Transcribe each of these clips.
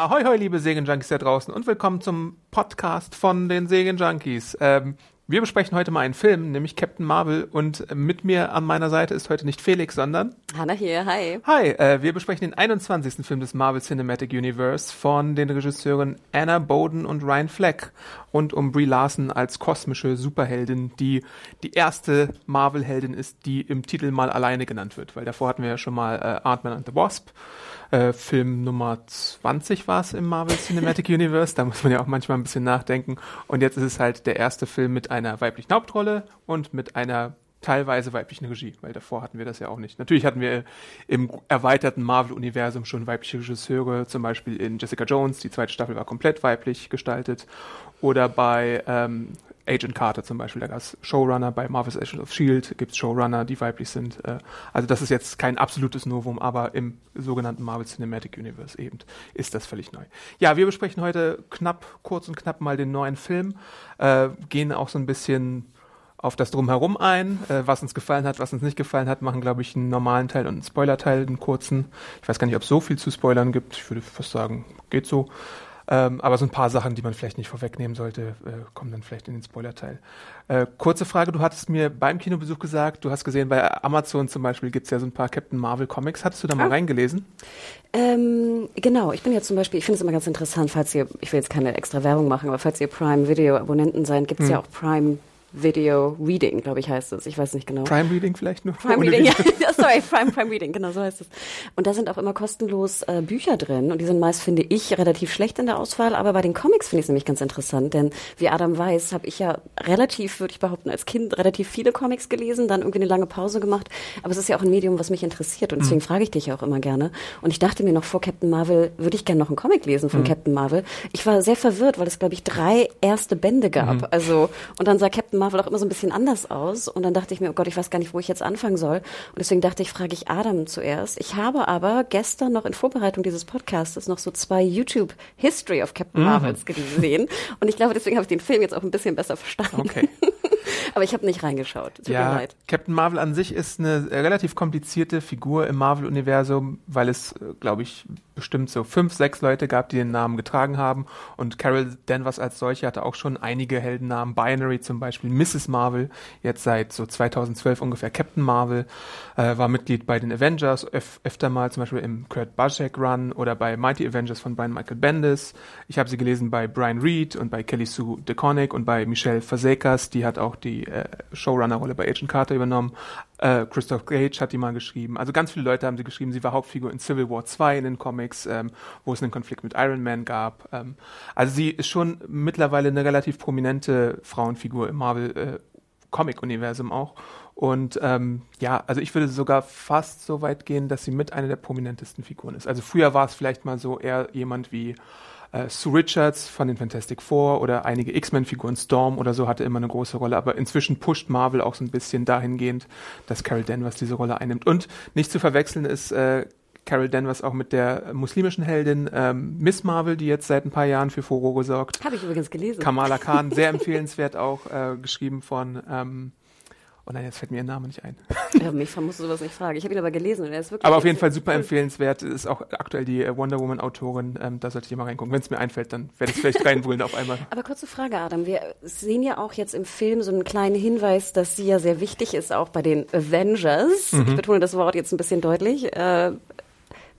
Ahoi, hoi, liebe Segen-Junkies da draußen und willkommen zum Podcast von den Segen-Junkies. Ähm, wir besprechen heute mal einen Film, nämlich Captain Marvel und mit mir an meiner Seite ist heute nicht Felix, sondern... Hanna hier, hi. Hi, äh, wir besprechen den 21. Film des Marvel Cinematic Universe von den Regisseuren Anna Boden und Ryan Fleck und um Brie Larson als kosmische Superheldin, die die erste Marvel-Heldin ist, die im Titel mal alleine genannt wird, weil davor hatten wir ja schon mal äh, Ant-Man and the Wasp, äh, Film Nummer 20 war es im Marvel Cinematic Universe, da muss man ja auch manchmal ein bisschen nachdenken. Und jetzt ist es halt der erste Film mit einer weiblichen Hauptrolle und mit einer teilweise weiblichen Regie, weil davor hatten wir das ja auch nicht. Natürlich hatten wir im erweiterten Marvel-Universum schon weibliche Regisseure, zum Beispiel in Jessica Jones, die zweite Staffel war komplett weiblich gestaltet, oder bei ähm, Agent Carter zum Beispiel, da gab es Showrunner, bei Marvel's Agents of S.H.I.E.L.D. gibt es Showrunner, die weiblich sind. Äh, also das ist jetzt kein absolutes Novum, aber im sogenannten Marvel Cinematic Universe eben ist das völlig neu. Ja, wir besprechen heute knapp, kurz und knapp mal den neuen Film, äh, gehen auch so ein bisschen auf das Drumherum ein, äh, was uns gefallen hat, was uns nicht gefallen hat, machen, glaube ich, einen normalen Teil und einen Spoiler-Teil, einen kurzen. Ich weiß gar nicht, ob es so viel zu spoilern gibt. Ich würde fast sagen, geht so. Ähm, aber so ein paar Sachen, die man vielleicht nicht vorwegnehmen sollte, äh, kommen dann vielleicht in den Spoiler-Teil. Äh, kurze Frage, du hattest mir beim Kinobesuch gesagt, du hast gesehen, bei Amazon zum Beispiel gibt es ja so ein paar Captain Marvel Comics. Hattest du da mal Ah. reingelesen? Ähm, genau, ich bin ja zum Beispiel, ich finde es immer ganz interessant, falls ihr, ich will jetzt keine extra Werbung machen, aber falls ihr Prime Video Abonnenten seid, gibt es Hm. ja auch Prime Video Reading, glaube ich, heißt es. Ich weiß nicht genau. Prime Reading vielleicht nur? Prime Reading, ja, sorry, Prime, Prime Reading, genau so heißt es. Und da sind auch immer kostenlos äh, Bücher drin und die sind meist, finde ich, relativ schlecht in der Auswahl, aber bei den Comics finde ich es nämlich ganz interessant, denn wie Adam weiß, habe ich ja relativ, würde ich behaupten, als Kind relativ viele Comics gelesen, dann irgendwie eine lange Pause gemacht, aber es ist ja auch ein Medium, was mich interessiert und deswegen frage ich dich ja auch immer gerne. Und ich dachte mir noch vor Captain Marvel, würde ich gerne noch einen Comic lesen von Captain Marvel. Ich war sehr verwirrt, weil es, glaube ich, drei erste Bände gab, also, und dann sah Captain Marvel auch immer so ein bisschen anders aus. Und dann dachte ich mir, oh Gott, ich weiß gar nicht, wo ich jetzt anfangen soll. Und deswegen dachte ich, frage ich Adam zuerst. Ich habe aber gestern noch in Vorbereitung dieses Podcasts noch so zwei YouTube History of Captain Marvels gesehen. Und ich glaube, deswegen habe ich den Film jetzt auch ein bisschen besser verstanden. Okay. aber ich habe nicht reingeschaut. Tut mir Ja, leid. Captain Marvel an sich ist eine relativ komplizierte Figur im Marvel-Universum, weil es, glaube ich, bestimmt so fünf, sechs Leute gab, die den Namen getragen haben. Und Carol Danvers als solche hatte auch schon einige Heldennamen. Binary zum Beispiel, Mrs. Marvel, jetzt seit so 2012 ungefähr Captain Marvel, äh, war Mitglied bei den Avengers, öf öfter mal zum Beispiel im Kurt Busiek Run oder bei Mighty Avengers von Brian Michael Bendis. Ich habe sie gelesen bei Brian Reed und bei Kelly Sue DeConnick und bei Michelle Fazekas, die hat auch die äh, Showrunner-Rolle bei Agent Carter übernommen. Äh, Christoph Gage hat die mal geschrieben. Also ganz viele Leute haben sie geschrieben. Sie war Hauptfigur in Civil War 2 in den Comics, ähm, wo es einen Konflikt mit Iron Man gab. Ähm, also sie ist schon mittlerweile eine relativ prominente Frauenfigur im Marvel äh, Comic-Universum auch. Und ähm, ja, also ich würde sogar fast so weit gehen, dass sie mit einer der prominentesten Figuren ist. Also früher war es vielleicht mal so eher jemand wie äh, Sue Richards von den Fantastic Four oder einige X-Men-Figuren, Storm oder so, hatte immer eine große Rolle. Aber inzwischen pusht Marvel auch so ein bisschen dahingehend, dass Carol Danvers diese Rolle einnimmt. Und nicht zu verwechseln ist äh, Carol Danvers auch mit der muslimischen Heldin ähm, Miss Marvel, die jetzt seit ein paar Jahren für Furore sorgt. Habe ich übrigens gelesen. Kamala Khan, sehr empfehlenswert auch, äh, geschrieben von, ähm, oh nein, jetzt fällt mir ihr Name nicht ein. Ja, mich musst du sowas nicht fragen. Ich habe ihn aber gelesen und er ist wirklich. Aber auf jeden Fall super empfehlenswert, ist auch aktuell die äh, Wonder Woman Autorin, ähm, da solltet ihr mal reingucken. Wenn es mir einfällt, dann werde ich es vielleicht reinwühlen auf einmal. Aber kurze Frage, Adam. Wir sehen ja auch jetzt im Film so einen kleinen Hinweis, dass sie ja sehr wichtig ist, auch bei den Avengers. Mhm. Ich betone das Wort jetzt ein bisschen deutlich. Äh,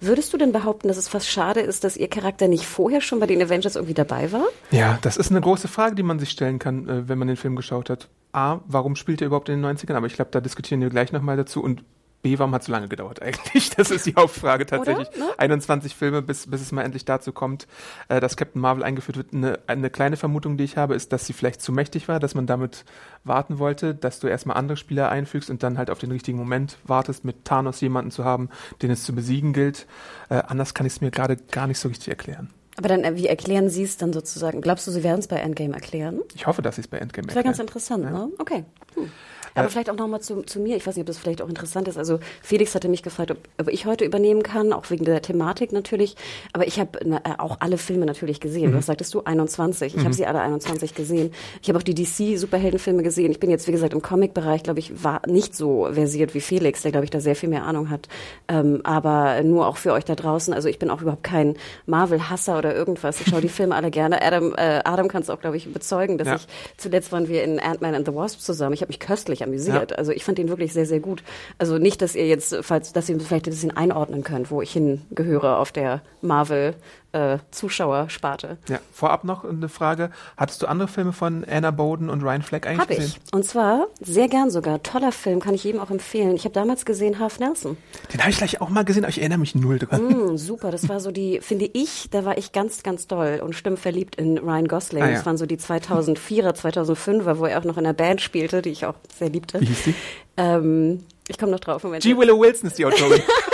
würdest du denn behaupten, dass es fast schade ist, dass ihr Charakter nicht vorher schon bei den Avengers irgendwie dabei war? Ja, das ist eine große Frage, die man sich stellen kann, äh, wenn man den Film geschaut hat. A, warum spielt er überhaupt in den 90ern? Aber ich glaube, da diskutieren wir gleich nochmal dazu. Und B, warum hat es so lange gedauert eigentlich? Das ist die Hauptfrage tatsächlich. Oder? Ne? 21 Filme, bis, bis es mal endlich dazu kommt, äh, dass Captain Marvel eingeführt wird. Eine, eine kleine Vermutung, die ich habe, ist, dass sie vielleicht zu mächtig war, dass man damit warten wollte, dass du erstmal andere Spieler einfügst und dann halt auf den richtigen Moment wartest, mit Thanos jemanden zu haben, den es zu besiegen gilt. Äh, anders kann ich es mir gerade gar nicht so richtig erklären. Aber dann, äh, wie erklären Sie es dann sozusagen? Glaubst du, Sie werden es bei Endgame erklären? Ich hoffe, dass sie es bei Endgame Das wäre ganz erklären. interessant, ne? Okay. Hm. Aber vielleicht auch nochmal zu, zu mir. Ich weiß nicht, ob das vielleicht auch interessant ist. Also Felix hatte mich gefragt, ob, ob ich heute übernehmen kann, auch wegen der Thematik natürlich. Aber ich habe äh, auch alle Filme natürlich gesehen. Was sagtest du? 21. Ich habe sie alle 21 gesehen. Ich habe auch die DC-Superheldenfilme gesehen. Ich bin jetzt, wie gesagt, im Comic-Bereich, glaube ich, war nicht so versiert wie Felix, der, glaube ich, da sehr viel mehr Ahnung hat. Ähm, aber nur auch für euch da draußen. Also ich bin auch überhaupt kein Marvel-Hasser oder irgendwas. Ich schaue die Filme alle gerne. Adam, äh, Adam kann es auch, glaube ich, bezeugen, dass Ja. ich zuletzt waren wir in Ant-Man and the Wasp zusammen. Ich habe mich köstlich amüsiert. Also ich fand den wirklich sehr, sehr gut. Also nicht, dass ihr jetzt, falls, dass ihr vielleicht ein bisschen einordnen könnt, wo ich hingehöre auf der Marvel äh, Zuschauersparte. Ja, vorab noch eine Frage. Hattest du andere Filme von Anna Boden und Ryan Fleck eigentlich Habe gesehen? ich. Und zwar sehr gern sogar. Toller Film, kann ich jedem auch empfehlen. Ich habe damals gesehen Half Nelson. Den habe ich gleich auch mal gesehen, aber ich erinnere mich null dran. Mm, super, das war so die, finde ich, da war ich ganz, ganz doll und stimmverliebt in Ryan Gosling. Ah, ja. Das waren so die 2004er, 2005er, wo er auch noch in der Band spielte, die ich auch sehr liebte. Wie hieß die? Ähm, ich komme noch drauf. Moment. G. Willow Wilson ist die Autorin.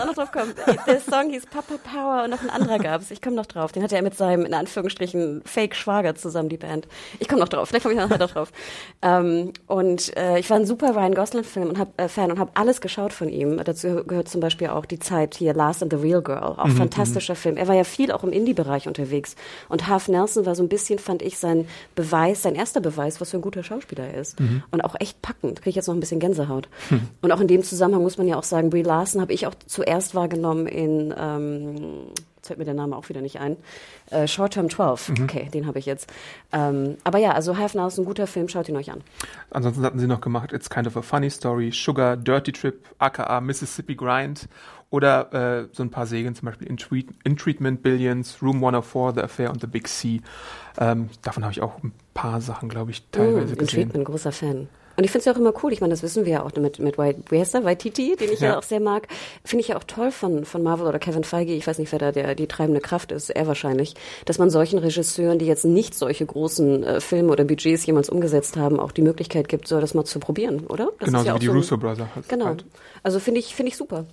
Auch noch drauf kommen. Der Song hieß Papa Power und noch ein anderer gab es. Ich komme noch drauf. Den hatte er mit seinem, in Anführungsstrichen, Fake-Schwager zusammen, die Band. Ich komme noch drauf. Vielleicht komme ich nachher noch drauf. Ähm, und äh, ich war ein super Ryan Gosling-Film und hab, äh, Fan und habe alles geschaut von ihm. Dazu gehört zum Beispiel auch die Zeit hier Last and the Real Girl. Auch fantastischer Film. Er war ja viel auch im Indie-Bereich unterwegs. Und Half Nelson war so ein bisschen, fand ich, sein Beweis, sein erster Beweis, was für ein guter Schauspieler er ist. Und auch echt packend. Kriege ich jetzt noch ein bisschen Gänsehaut. Und auch in dem Zusammenhang muss man ja auch sagen, Brie Larson habe ich auch zuerst wahrgenommen in, ähm, jetzt fällt mir der Name auch wieder nicht ein, äh, Short Term 12. Okay, den habe ich jetzt. Ähm, aber ja, also Half Now ist ein guter Film, schaut ihn euch an. Ansonsten hatten sie noch gemacht It's Kind of a Funny Story, Sugar, Dirty Trip, aka Mississippi Grind oder äh, so ein paar Serien, zum Beispiel In, Treat In Treatment, Billions, Room 104, The Affair und The Big C. Ähm, davon habe ich auch ein paar Sachen, glaube ich, teilweise Mm, in gesehen. Treatment, großer Fan. Und ich finde es ja auch immer cool. Ich meine, das wissen wir ja auch mit, mit White, wie heißt der? Waititi, den ich ja, Ja. auch sehr mag. Finde ich ja auch toll von, von Marvel oder Kevin Feige. Ich weiß nicht, wer da der, die treibende Kraft ist. Er wahrscheinlich. Dass man solchen Regisseuren, die jetzt nicht solche großen äh, Filme oder Budgets jemals umgesetzt haben, auch die Möglichkeit gibt, so das mal zu probieren, oder? Das Genauso ist ja wie die so Russo Brothers. Genau. Halt. Also finde ich, finde ich super.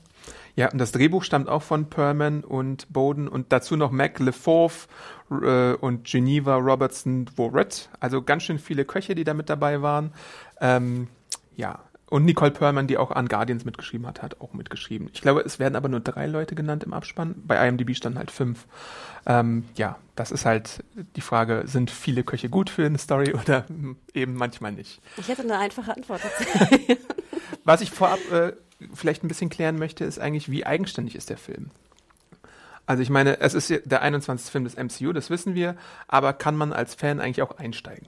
Ja, und das Drehbuch stammt auch von Perlman und Bowden und dazu noch Mac LeFauve äh, und Geneva Robertson Dvoret. Also ganz schön viele Köche, die da mit dabei waren. Ähm, ja. Und Nicole Perlman, die auch an Guardians mitgeschrieben hat, hat auch mitgeschrieben. Ich glaube, es werden aber nur drei Leute genannt im Abspann. Bei IMDb standen halt fünf. Ähm, ja, das ist halt die Frage, sind viele Köche gut für eine Story oder eben manchmal nicht? Ich hätte eine einfache Antwort dazu. Was ich vorab äh, vielleicht ein bisschen klären möchte, ist eigentlich, wie eigenständig ist der Film? Also ich meine, es ist der 21. Film des MCU, das wissen wir, aber kann man als Fan eigentlich auch einsteigen?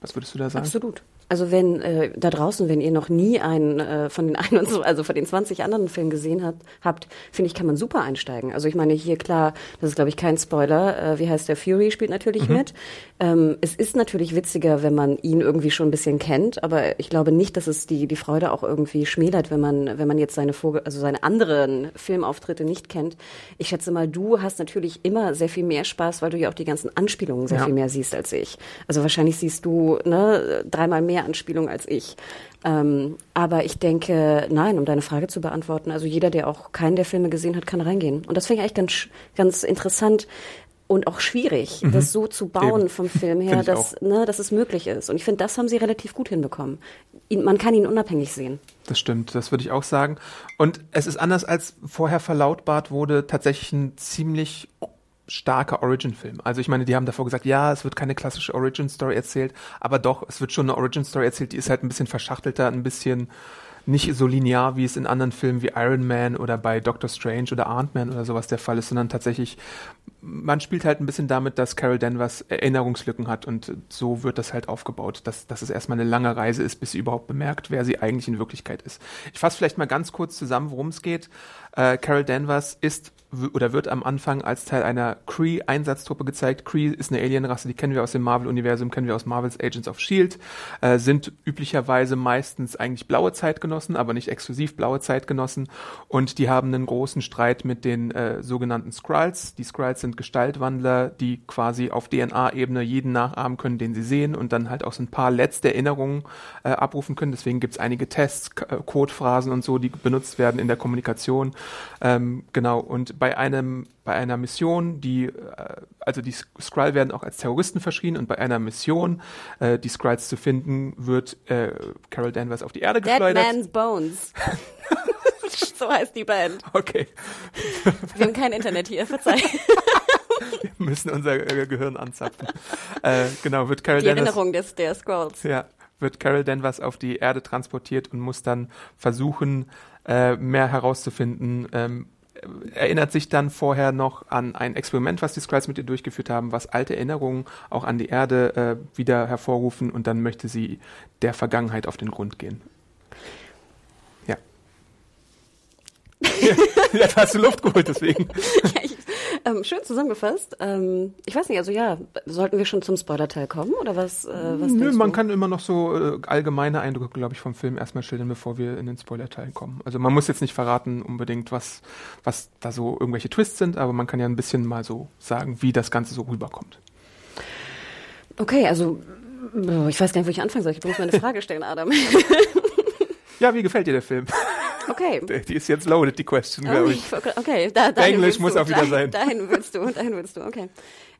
Was würdest du da sagen? Absolut. Also wenn äh, da draußen, wenn ihr noch nie einen äh, von den 21, also von den 20 anderen Filmen gesehen habt, habt finde ich, kann man super einsteigen. Also ich meine hier klar, das ist glaube ich kein Spoiler. Äh, wie heißt der Fury spielt natürlich mit. Ähm, es ist natürlich witziger, wenn man ihn irgendwie schon ein bisschen kennt, aber ich glaube nicht, dass es die die Freude auch irgendwie schmälert, wenn man wenn man jetzt seine Vogel, also seine anderen Filmauftritte nicht kennt. Ich schätze mal, du hast natürlich immer sehr viel mehr Spaß, weil du ja auch die ganzen Anspielungen sehr Ja. viel mehr siehst als ich. Also wahrscheinlich siehst du ne, dreimal mehr Anspielungen als ich. Ähm, aber ich denke, nein, um deine Frage zu beantworten, also jeder, der auch keinen der Filme gesehen hat, kann reingehen. Und das finde ich eigentlich ganz, ganz interessant und auch schwierig, das so zu bauen Eben. vom Film her, dass, ne, dass es möglich ist. Und ich finde, das haben sie relativ gut hinbekommen. Ihn, man kann ihn unabhängig sehen. Das stimmt, das würde ich auch sagen. Und es ist anders als vorher verlautbart wurde, tatsächlich ein ziemlich starker Origin-Film. Also ich meine, die haben davor gesagt, ja, es wird keine klassische Origin-Story erzählt, aber doch, es wird schon eine Origin-Story erzählt, die ist halt ein bisschen verschachtelter, ein bisschen nicht so linear, wie es in anderen Filmen wie Iron Man oder bei Doctor Strange oder Ant-Man oder sowas der Fall ist, sondern tatsächlich, man spielt halt ein bisschen damit, dass Carol Danvers Erinnerungslücken hat und so wird das halt aufgebaut, dass, dass es erstmal eine lange Reise ist, bis sie überhaupt bemerkt, wer sie eigentlich in Wirklichkeit ist. Ich fasse vielleicht mal ganz kurz zusammen, worum es geht. Äh, Carol Danvers ist oder wird am Anfang als Teil einer Kree-Einsatztruppe gezeigt. Kree ist eine Alienrasse, die kennen wir aus dem Marvel-Universum, kennen wir aus Marvels Agents of S.H.I.E.L.D., äh, sind üblicherweise meistens eigentlich blaue Zeitgenossen, aber nicht exklusiv blaue Zeitgenossen. Und die haben einen großen Streit mit den äh, sogenannten Skrulls. Die Skrulls sind Gestaltwandler, die quasi auf DNA-Ebene jeden nachahmen können, den sie sehen und dann halt auch so ein paar letzte Erinnerungen äh, abrufen können. Deswegen gibt es einige Tests, K Codephrasen und so, die benutzt werden in der Kommunikation. Ähm, genau, und bei einem bei einer Mission, die, äh, also die Skrull werden auch als Terroristen verschrien und bei einer Mission, äh, die Skrulls zu finden, wird äh, Carol Danvers auf die Erde Dead geschleudert. Man's Bones. so heißt die Band. Okay, Wir haben kein Internet hier, verzeih. wir müssen unser äh, Gehirn anzapfen. äh, genau, wird Carol Die Danvers Erinnerung des, der Scrolls. Ja, wird Carol Danvers auf die Erde transportiert und muss dann versuchen, äh, mehr herauszufinden. Ähm, erinnert sich dann vorher noch an ein Experiment, was die Skrulls mit ihr durchgeführt haben, was alte Erinnerungen auch an die Erde äh, wieder hervorrufen und dann möchte sie der Vergangenheit auf den Grund gehen. Ja. Jetzt hast du Luft geholt, deswegen. Ja, ich, ähm, schön zusammengefasst. Ähm, ich weiß nicht, also ja, sollten wir schon zum Spoiler-Teil kommen oder was? Äh, was Nö, man du? kann immer noch so äh, allgemeine Eindrücke, glaube ich, vom Film erstmal schildern, bevor wir in den Spoiler-Teil kommen. Also man muss jetzt nicht verraten unbedingt, was, was da so irgendwelche Twists sind, aber man kann ja ein bisschen mal so sagen, wie das Ganze so rüberkommt. Okay, also oh, ich weiß gar nicht, wo ich anfangen soll. Ich muss mir eine Frage stellen, Adam. Ja, wie gefällt dir der Film? Okay. Die ist jetzt loaded, die Question, Oh, glaube ich. okay, da, Englisch muss du, auch wieder sein. Dahin willst du, dahin willst du, okay.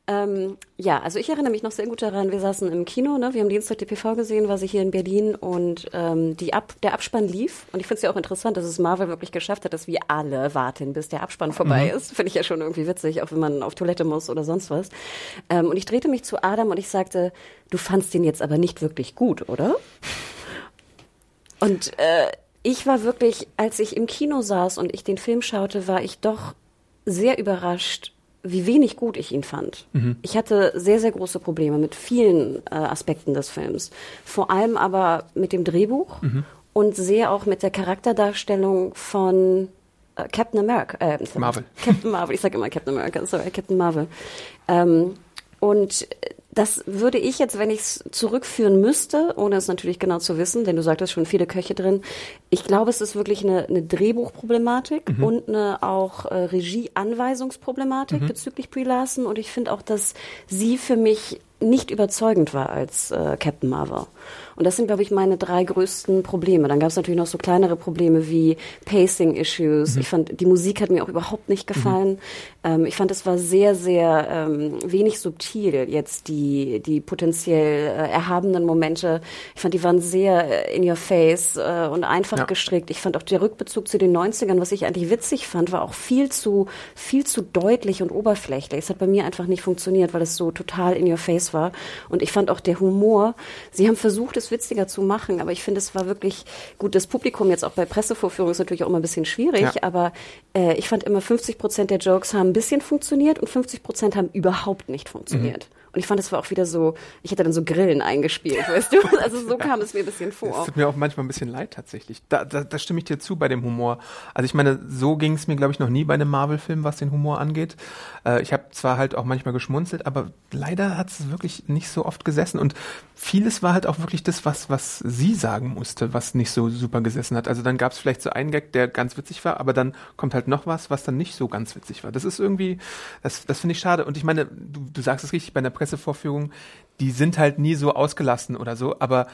Ähm, ja, also ich erinnere mich noch sehr gut daran, wir saßen im Kino, ne? wir haben Dienstag die PV gesehen, war sie hier in Berlin und ähm, die Ab der Abspann lief und ich finde es ja auch interessant, dass es Marvel wirklich geschafft hat, dass wir alle warten, bis der Abspann vorbei Mhm. ist. Finde ich ja schon irgendwie witzig, auch wenn man auf Toilette muss oder sonst was. Ähm, und ich drehte mich zu Adam und ich sagte, du fandst den jetzt aber nicht wirklich gut, oder? Und äh, ich war wirklich, als ich im Kino saß und ich den Film schaute, war ich doch sehr überrascht, wie wenig gut ich ihn fand. Ich hatte sehr, sehr große Probleme mit vielen äh, Aspekten des Films. Vor allem aber mit dem Drehbuch und sehr auch mit der Charakterdarstellung von äh, Captain America. Äh, Marvel. Captain Marvel, ich sage immer Captain America, sorry, Captain Marvel. Ähm, und das würde ich jetzt, wenn ich es zurückführen müsste, ohne es natürlich genau zu wissen, denn du sagtest schon viele Köche drin, ich glaube, es ist wirklich eine, eine Drehbuchproblematik und eine auch äh, Regieanweisungsproblematik bezüglich Brie Larson. Und ich finde auch, dass sie für mich nicht überzeugend war als äh, Captain Marvel. Und das sind, glaube ich, meine drei größten Probleme. Dann gab es natürlich noch so kleinere Probleme wie Pacing-Issues. Ich fand, die Musik hat mir auch überhaupt nicht gefallen. Ähm, ich fand, es war sehr, sehr ähm, wenig subtil, jetzt die, die potenziell äh, erhabenen Momente. Ich fand, die waren sehr äh, in your face äh, und einfach Ja. gestrickt. Ich fand auch der Rückbezug zu den 90ern, was ich eigentlich witzig fand, war auch viel zu, viel zu deutlich und oberflächlich. Es hat bei mir einfach nicht funktioniert, weil es so total in your face war. Und ich fand auch der Humor, sie haben versucht, es witziger zu machen, aber ich finde, es war wirklich gut. Das Publikum jetzt auch bei Pressevorführungen ist natürlich auch immer ein bisschen schwierig, Ja. aber äh, ich fand immer 50 Prozent der Jokes haben ein bisschen funktioniert und 50 Prozent haben überhaupt nicht funktioniert. Und ich fand, es war auch wieder so, ich hätte dann so Grillen eingespielt, weißt du? Also so kam es mir ein bisschen Es vor. tut mir auch manchmal ein bisschen leid tatsächlich. Da, da, da stimme ich dir zu bei dem Humor. Also ich meine, so ging es mir, glaube ich, noch nie bei einem Marvel-Film, was den Humor angeht. Äh, ich habe zwar halt auch manchmal geschmunzelt, aber leider hat es wirklich nicht so oft gesessen. Und vieles war halt auch wirklich das, was, was sie sagen musste, was nicht so super gesessen hat. Also dann gab es vielleicht so einen Gag, der ganz witzig war, aber dann kommt halt noch was, was dann nicht so ganz witzig war. Das ist irgendwie, das, das finde ich schade. Und ich meine, du, du sagst es richtig, bei einer Pressevorführung, die sind halt nie so ausgelassen oder so, aber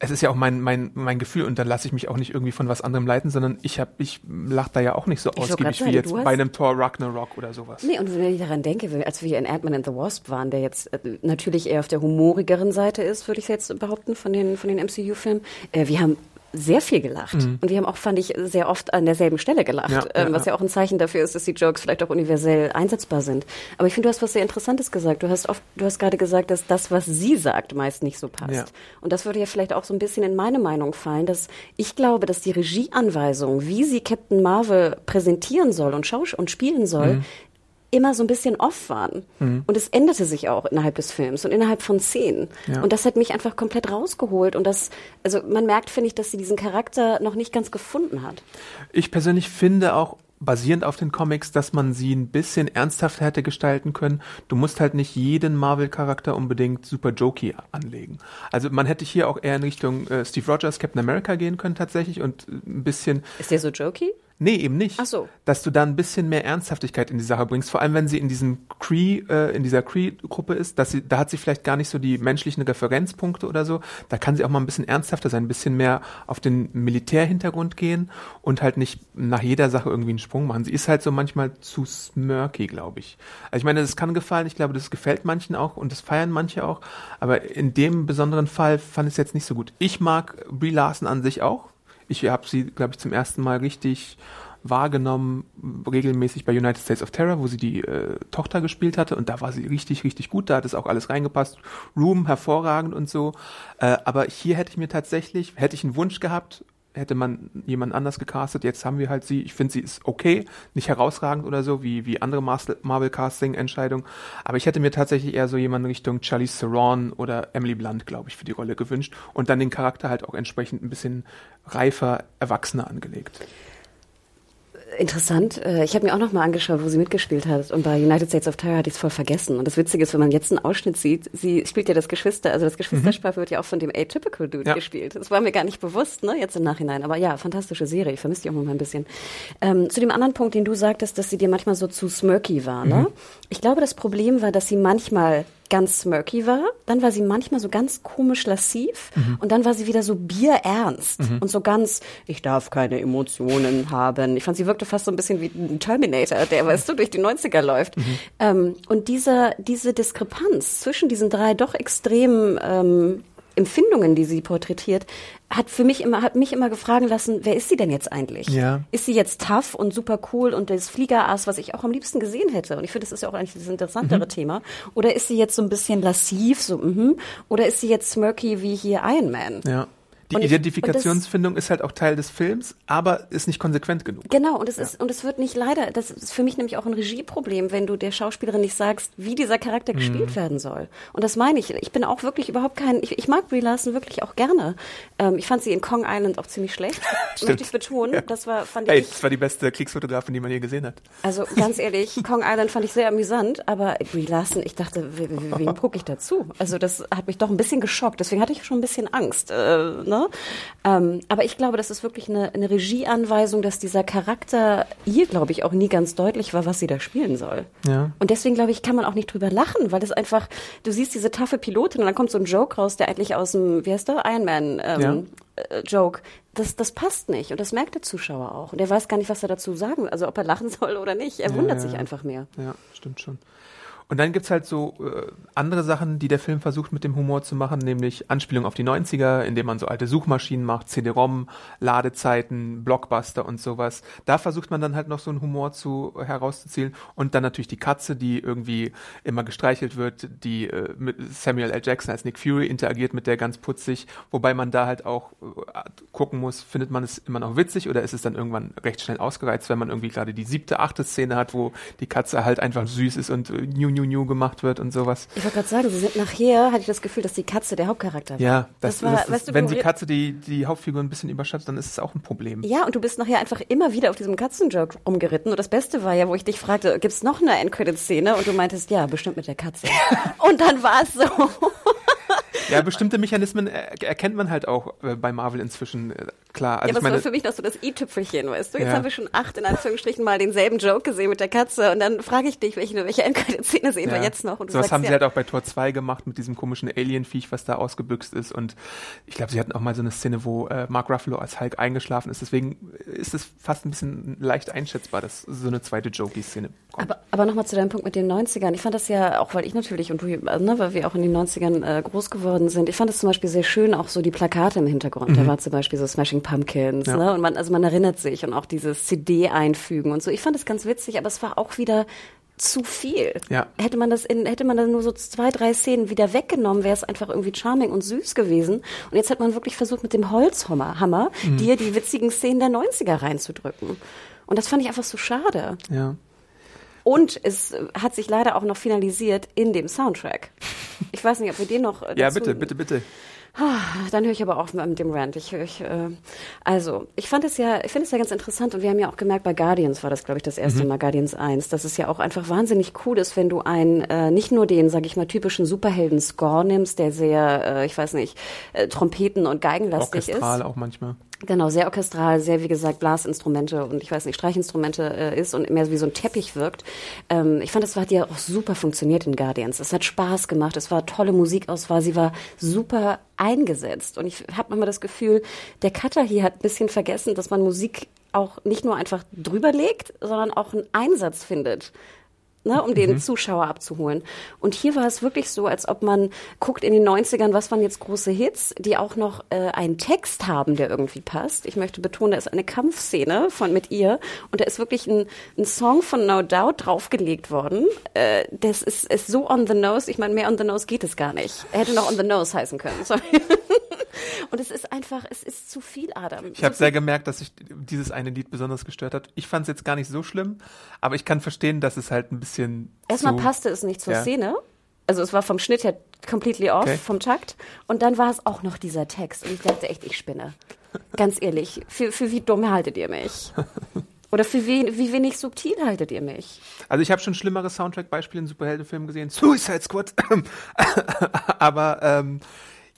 es ist ja auch mein, mein, mein Gefühl und da lasse ich mich auch nicht irgendwie von was anderem leiten, sondern ich hab, ich lach da ja auch nicht so wollte ausgiebig wie jetzt bei einem Thor Ragnarok oder sowas. Nee, und wenn ich daran denke, als wir in Ant-Man and the Wasp waren, der jetzt äh, natürlich eher auf der humorigeren Seite ist, würde ich jetzt behaupten, von den, von den MCU-Filmen, äh, wir haben sehr viel gelacht. Und wir haben auch, fand ich, sehr oft an derselben Stelle gelacht, Mhm. Ja, ähm, ja, was ja. ja auch ein Zeichen dafür ist, dass die Jokes vielleicht auch universell einsetzbar sind. Aber ich finde, du hast was sehr Interessantes gesagt. Du hast oft, du hast gerade gesagt, dass das, was sie sagt, meist nicht so passt. Ja. Und das würde ja vielleicht auch so ein bisschen in meine Meinung fallen, dass ich glaube, dass die Regieanweisung, wie sie Captain Marvel präsentieren soll und schausch und spielen soll, Mhm. Immer so ein bisschen off waren. Und es änderte sich auch innerhalb des Films und innerhalb von Szenen. Ja. Und das hat mich einfach komplett rausgeholt. Und das, also man merkt, finde ich, dass sie diesen Charakter noch nicht ganz gefunden hat. Ich persönlich finde auch, basierend auf den Comics, dass man sie ein bisschen ernsthafter hätte gestalten können. Du musst halt nicht jeden Marvel-Charakter unbedingt super jokey anlegen. Also man hätte hier auch eher in Richtung äh, Steve Rogers, Captain America gehen können tatsächlich und ein bisschen. Ist der so jokey? Nee, eben nicht. Ach so. Dass du da ein bisschen mehr Ernsthaftigkeit in die Sache bringst, vor allem wenn sie in diesem Cree, äh, in dieser Cree-Gruppe ist, dass sie, da hat sie vielleicht gar nicht so die menschlichen Referenzpunkte oder so. Da kann sie auch mal ein bisschen ernsthafter sein, ein bisschen mehr auf den Militärhintergrund gehen und halt nicht nach jeder Sache irgendwie einen Sprung machen. Sie ist halt so manchmal zu smirky, glaube ich. Also ich meine, das kann gefallen, ich glaube, das gefällt manchen auch und das feiern manche auch, aber in dem besonderen Fall fand ich es jetzt nicht so gut. Ich mag Brie Larson an sich auch, ich habe sie, glaube ich, zum ersten Mal richtig wahrgenommen, regelmäßig bei United States of Terror, wo sie die äh, Tochter gespielt hatte und da war sie richtig, richtig gut, da hat es auch alles reingepasst. Room hervorragend und so. Äh, aber hier hätte ich mir tatsächlich, hätte ich einen Wunsch gehabt, hätte man jemand anders gecastet. Jetzt haben wir halt sie. Ich finde, sie ist okay, nicht herausragend oder so, wie, wie andere Marvel-Casting-Entscheidungen. Aber ich hätte mir tatsächlich eher so jemanden Richtung Charlize Theron oder Emily Blunt, glaube ich, für die Rolle gewünscht. Und dann den Charakter halt auch entsprechend ein bisschen reifer, erwachsener angelegt. Interessant. Äh, ich habe mir auch noch mal angeschaut, wo sie mitgespielt hat. Und bei United States of Terror hatte ich es voll vergessen. Und das Witzige ist, wenn man jetzt einen Ausschnitt sieht, sie spielt ja das Geschwister, also das Geschwisterspaar mhm. wird ja auch von dem Atypical Dude ja. gespielt. Das war mir gar nicht bewusst, ne, jetzt im Nachhinein. Aber ja, fantastische Serie. Ich vermisse die auch noch mal ein bisschen. Ähm, zu dem anderen Punkt, den du sagtest, dass sie dir manchmal so zu smirky war, ne? Mhm. Ich glaube, das Problem war, dass sie manchmal ganz smirky war, dann war sie manchmal so ganz komisch lassiv mhm. und dann war sie wieder so bierernst mhm. und so ganz, ich darf keine Emotionen haben. Ich fand, sie wirkte fast so ein bisschen wie ein Terminator, der, weißt du, durch die 90er läuft. Mhm. Ähm, und diese, diese Diskrepanz zwischen diesen drei doch extremen ähm, Empfindungen, die sie porträtiert, hat für mich immer, hat mich immer gefragen lassen, wer ist sie denn jetzt eigentlich? Ja. Ist sie jetzt tough und super cool und das Fliegerass, was ich auch am liebsten gesehen hätte? Und ich finde, das ist ja auch eigentlich das interessantere mhm. Thema. Oder ist sie jetzt so ein bisschen lassiv, so, mhm. Oder ist sie jetzt smirky wie hier Iron Man? Ja. Die und Identifikationsfindung das, ist halt auch Teil des Films, aber ist nicht konsequent genug. Genau, und es ja. ist, und es wird nicht leider, das ist für mich nämlich auch ein Regieproblem, wenn du der Schauspielerin nicht sagst, wie dieser Charakter mhm. gespielt werden soll. Und das meine ich. Ich bin auch wirklich überhaupt kein, ich, ich mag Brie Larson wirklich auch gerne. Ähm, ich fand sie in Kong Island auch ziemlich schlecht. möchte ich betonen. Ja. Das war, fand ich. das war die beste Kriegsfotografin, die man je gesehen hat. Also ganz ehrlich, Kong Island fand ich sehr amüsant, aber Brie Larson, ich dachte, wem gucke ich dazu? Also das hat mich doch ein bisschen geschockt. Deswegen hatte ich schon ein bisschen Angst. Äh, ne? Ähm, ähm, aber ich glaube, das ist wirklich eine, eine Regieanweisung, dass dieser Charakter ihr, glaube ich, auch nie ganz deutlich war, was sie da spielen soll. Ja. Und deswegen, glaube ich, kann man auch nicht drüber lachen, weil das einfach, du siehst diese taffe Pilotin und dann kommt so ein Joke raus, der eigentlich aus dem, wie heißt der, Iron Man ähm, ja. äh, Joke. Das, das passt nicht und das merkt der Zuschauer auch. Und er weiß gar nicht, was er dazu sagen, also ob er lachen soll oder nicht. Er ja, wundert sich einfach mehr. Ja, stimmt schon. Und dann gibt's halt so äh, andere Sachen, die der Film versucht mit dem Humor zu machen, nämlich Anspielung auf die 90er, indem man so alte Suchmaschinen macht, CD-ROM, Ladezeiten, Blockbuster und sowas. Da versucht man dann halt noch so einen Humor zu herauszuzielen. Und dann natürlich die Katze, die irgendwie immer gestreichelt wird, die äh, mit Samuel L. Jackson als Nick Fury interagiert mit der ganz putzig, wobei man da halt auch äh, gucken muss, findet man es immer noch witzig oder ist es dann irgendwann recht schnell ausgereizt, wenn man irgendwie gerade die siebte, achte Szene hat, wo die Katze halt einfach süß ist und äh, new, New New gemacht wird und sowas. Ich wollte gerade sagen, sie sind nachher, hatte ich das Gefühl, dass die Katze der Hauptcharakter war. Ja, das, das war, das weißt du, wenn die Katze die, die Hauptfigur ein bisschen überschattet, dann ist es auch ein Problem. Ja, und du bist nachher einfach immer wieder auf diesem Katzenjoke rumgeritten. Und das Beste war ja, wo ich dich fragte, gibt es noch eine Endcredit-Szene? Und du meintest, ja, bestimmt mit der Katze. und dann war es so. Ja, bestimmte Mechanismen erkennt man halt auch äh, bei Marvel inzwischen äh, klar. Also ja, das meine, war für mich noch so das i-Tüpfelchen, weißt du? Jetzt ja. haben wir schon acht in Anführungsstrichen mal denselben Joke gesehen mit der Katze und dann frage ich dich, welche, welche Endcredit-Szene sehen ja. wir jetzt noch? Und so was haben ja. sie halt auch bei Tor 2 gemacht mit diesem komischen Alien-Viech, was da ausgebüxt ist und ich glaube, sie hatten auch mal so eine Szene, wo äh, Mark Ruffalo als Hulk eingeschlafen ist. Deswegen ist es fast ein bisschen leicht einschätzbar, dass so eine zweite Jokey-Szene kommt. Aber, aber nochmal zu deinem Punkt mit den 90ern. Ich fand das ja, auch weil ich natürlich und du, ne, weil wir auch in den 90ern äh, groß geworden sind, ich fand es zum Beispiel sehr schön, auch so die Plakate im Hintergrund. Mhm. Da war zum Beispiel so Smashing Pumpkins, ja. ne? Und man, also man erinnert sich und auch dieses CD einfügen und so. Ich fand es ganz witzig, aber es war auch wieder zu viel. Ja. Hätte man das in, hätte man dann nur so zwei, drei Szenen wieder weggenommen, wäre es einfach irgendwie charming und süß gewesen. Und jetzt hat man wirklich versucht, mit dem Holzhammer, Hammer, mhm. dir die witzigen Szenen der 90er reinzudrücken. Und das fand ich einfach so schade. Ja. Und es hat sich leider auch noch finalisiert in dem Soundtrack. Ich weiß nicht, ob wir den noch. ja, bitte, bitte, bitte. Ah, Dann höre ich aber auch mit dem Rant. Ich, ich, äh, also, ich fand es ja, ich finde es ja ganz interessant und wir haben ja auch gemerkt, bei Guardians war das, glaube ich, das erste Mal, Guardians 1, dass es ja auch einfach wahnsinnig cool ist, wenn du einen, äh, nicht nur den, sag ich mal, typischen Superhelden-Score nimmst, der sehr, äh, ich weiß nicht, äh, Trompeten- und Geigenlastig ist. Orchestral auch manchmal. Genau, sehr orchestral, sehr, wie gesagt, Blasinstrumente und ich weiß nicht, Streichinstrumente äh, ist und mehr wie so ein Teppich wirkt. Ähm, ich fand, das hat ja auch super funktioniert in Guardians. Es hat Spaß gemacht, es war tolle Musikauswahl, sie war super eingesetzt. Und ich habe manchmal das Gefühl, der Cutter hier hat ein bisschen vergessen, dass man Musik auch nicht nur einfach drüber legt, sondern auch einen Einsatz findet ne, um den Zuschauer abzuholen. Und hier war es wirklich so, als ob man guckt in den 90ern, was waren jetzt große Hits, die auch noch äh, einen Text haben, der irgendwie passt. Ich möchte betonen, da ist eine Kampfszene von mit ihr und da ist wirklich ein, ein Song von No Doubt draufgelegt worden. Äh, das ist, ist so on the nose. Ich meine, mehr on the nose geht es gar nicht. Er hätte noch on the nose heißen können. Sorry. Und es ist einfach, es ist zu viel, Adam. Ich habe sehr gemerkt, dass sich dieses eine Lied besonders gestört hat. Ich fand es jetzt gar nicht so schlimm, aber ich kann verstehen, dass es halt ein bisschen. Erstmal zu, passte es nicht zur Ja. Szene. Also es war vom Schnitt her completely off, Okay. vom Takt. Und dann war es auch noch dieser Text. Und ich dachte echt, ich spinne. Ganz ehrlich, für, für wie dumm haltet ihr mich? Oder für wie, wie wenig subtil haltet ihr mich? Also ich habe schon schlimmere Soundtrack-Beispiele in Superheldenfilmen gesehen. Suicide Squad. aber ähm,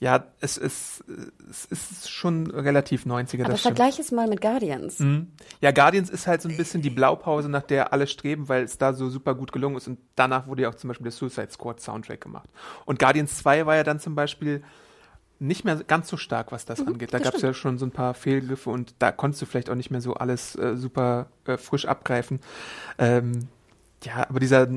ja, es ist, es ist schon relativ 90er. Aber vergleich es mal mit Guardians. Ja, Guardians ist halt so ein bisschen die Blaupause, nach der alle streben, weil es da so super gut gelungen ist. Und danach wurde ja auch zum Beispiel der Suicide Squad Soundtrack gemacht. Und Guardians 2 war ja dann zum Beispiel nicht mehr ganz so stark, was das angeht. Da gab es ja schon so ein paar Fehlgriffe und da konntest du vielleicht auch nicht mehr so alles äh, super äh, frisch abgreifen. Ähm, ja, aber dieser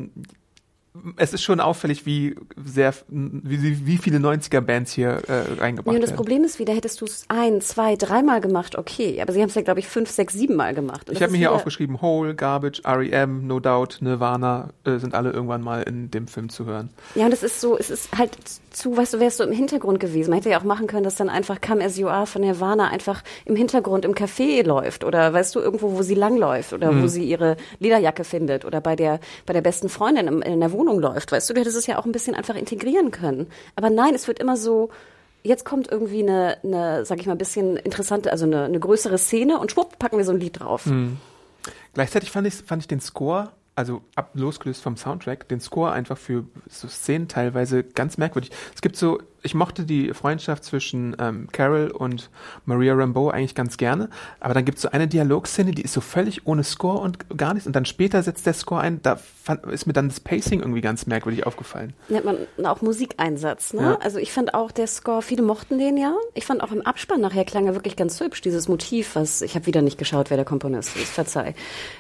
es ist schon auffällig, wie sehr, wie, wie viele 90er-Bands hier äh, reingebracht Nee, und das werden. Problem ist wieder, hättest du es ein, zwei, dreimal gemacht, okay. Aber sie haben es ja, glaube ich, fünf, sechs, sieben Mal gemacht. Und Ich habe mir hier aufgeschrieben, Hole, Garbage, R.E.M., No Doubt, Nirvana äh, sind alle irgendwann mal in dem Film zu hören. Ja, und es ist so, es ist halt zu, weißt du, wärst du im Hintergrund gewesen. Man hätte ja auch machen können, dass dann einfach Come As You Are von Nirvana einfach im Hintergrund im Café läuft oder weißt du, irgendwo, wo sie langläuft oder Mhm. wo sie ihre Lederjacke findet oder bei der, bei der besten Freundin im, in der Wohnung läuft. Weißt du, du hättest es ja auch ein bisschen einfach integrieren können. Aber nein, es wird immer so, jetzt kommt irgendwie eine, eine sag ich mal, ein bisschen interessante, also eine, eine größere Szene und schwupp, packen wir so ein Lied drauf. Mhm. Gleichzeitig fand ich, fand ich den Score, also ab, losgelöst vom Soundtrack, den Score einfach für so Szenen teilweise ganz merkwürdig. Es gibt so, ich mochte die Freundschaft zwischen ähm, Carol und Maria Rambeau eigentlich ganz gerne, aber dann gibt es so eine Dialogszene, die ist so völlig ohne Score und gar nichts und dann später setzt der Score ein, da fand, ist mir dann das Pacing irgendwie ganz merkwürdig aufgefallen. nennt man auch Musikeinsatz. Ne? Ja. Also ich fand auch der Score, viele mochten den ja. Ich fand auch im Abspann nachher klang er wirklich ganz hübsch, dieses Motiv, was ich habe wieder nicht geschaut, wer der Komponist ist, verzeih.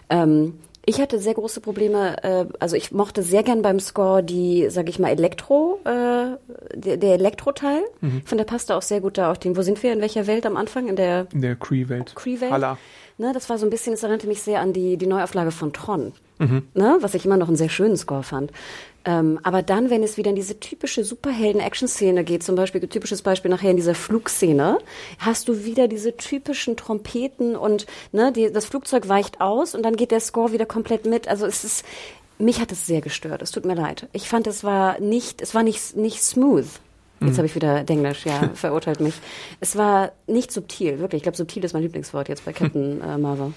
Ähm, ich hatte sehr große Probleme, äh, also ich mochte sehr gern beim Score die, sag ich mal, Elektro, äh, der, der Elektro-Teil. Mhm. Ich finde, der passte auch sehr gut da auf den, wo sind wir, in welcher Welt am Anfang? In der In der Cree-Welt. Cree-Welt. Ne, das war so ein bisschen, es erinnerte mich sehr an die, die Neuauflage von Tron, Mhm. ne, was ich immer noch einen sehr schönen Score fand. Ähm, aber dann, wenn es wieder in diese typische Superhelden-Action-Szene geht, zum Beispiel, typisches Beispiel nachher in dieser Flugszene, hast du wieder diese typischen Trompeten und ne, die, das Flugzeug weicht aus und dann geht der Score wieder komplett mit. Also es ist, mich hat es sehr gestört. Es tut mir leid. Ich fand, es war nicht, es war nicht, nicht smooth. Jetzt habe ich wieder Denglisch, ja, verurteilt mich. Es war nicht subtil, wirklich. Ich glaube, subtil ist mein Lieblingswort jetzt bei Captain äh, Marvel.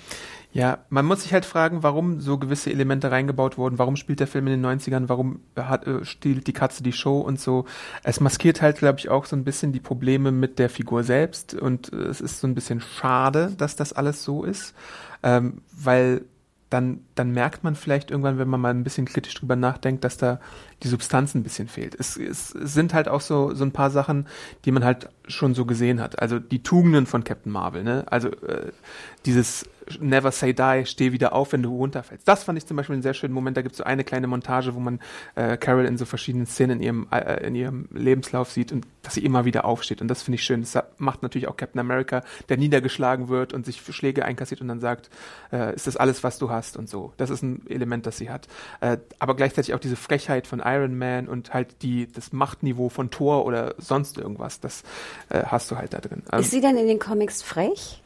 Ja, man muss sich halt fragen, warum so gewisse Elemente reingebaut wurden. Warum spielt der Film in den 90ern? Warum hat, äh, stiehlt die Katze die Show und so? Es maskiert halt, glaube ich, auch so ein bisschen die Probleme mit der Figur selbst. Und äh, es ist so ein bisschen schade, dass das alles so ist. Ähm, weil dann, dann merkt man vielleicht irgendwann, wenn man mal ein bisschen kritisch drüber nachdenkt, dass da die Substanz ein bisschen fehlt. Es, es, es sind halt auch so, so ein paar Sachen, die man halt schon so gesehen hat. Also die Tugenden von Captain Marvel, ne? Also äh, dieses Never Say Die, steh wieder auf, wenn du runterfällst. Das fand ich zum Beispiel einen sehr schönen Moment. Da gibt es so eine kleine Montage, wo man äh, Carol in so verschiedenen Szenen in ihrem, äh, in ihrem Lebenslauf sieht und dass sie immer wieder aufsteht. Und das finde ich schön. Das macht natürlich auch Captain America, der niedergeschlagen wird und sich für Schläge einkassiert und dann sagt, äh, ist das alles, was du hast und so. Das ist ein Element, das sie hat. Äh, aber gleichzeitig auch diese Frechheit von Iron Man und halt die, das Machtniveau von Thor oder sonst irgendwas, das äh, hast du halt da drin. Ähm, Ist sie denn in den Comics frech?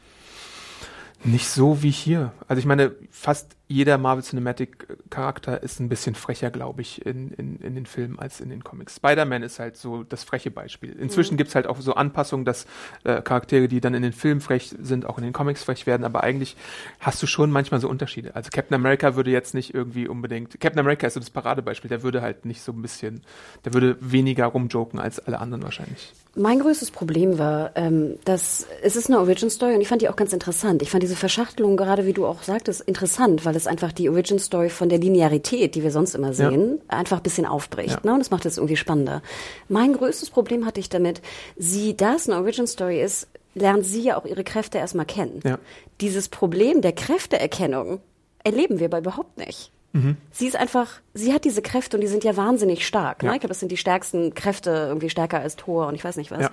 Nicht so wie hier. Also ich meine, fast jeder Marvel Cinematic Charakter ist ein bisschen frecher, glaube ich, in, in, in den Filmen als in den Comics. Spider-Man ist halt so das freche Beispiel. Inzwischen mhm. gibt's halt auch so Anpassungen, dass äh, Charaktere, die dann in den Filmen frech sind, auch in den Comics frech werden, aber eigentlich hast du schon manchmal so Unterschiede. Also Captain America würde jetzt nicht irgendwie unbedingt, Captain America ist so das Paradebeispiel, der würde halt nicht so ein bisschen, der würde weniger rumjoken als alle anderen wahrscheinlich. Mein größtes Problem war, ähm, dass es ist eine Origin Story und ich fand die auch ganz interessant. Ich fand diese Verschachtelung, gerade wie du auch sagtest, interessant, weil es einfach die Origin Story von der Linearität, die wir sonst immer sehen, ja. einfach ein bisschen aufbricht. Ja. Ne? Und das macht es irgendwie spannender. Mein größtes Problem hatte ich damit, sie, da es eine Origin Story ist, lernt sie ja auch ihre Kräfte erstmal kennen. Ja. Dieses Problem der Kräfteerkennung erleben wir aber überhaupt nicht. Mhm. Sie ist einfach, sie hat diese Kräfte und die sind ja wahnsinnig stark. Ne? Ja. Ich glaube, das sind die stärksten Kräfte, irgendwie stärker als Thor und ich weiß nicht was. Ja.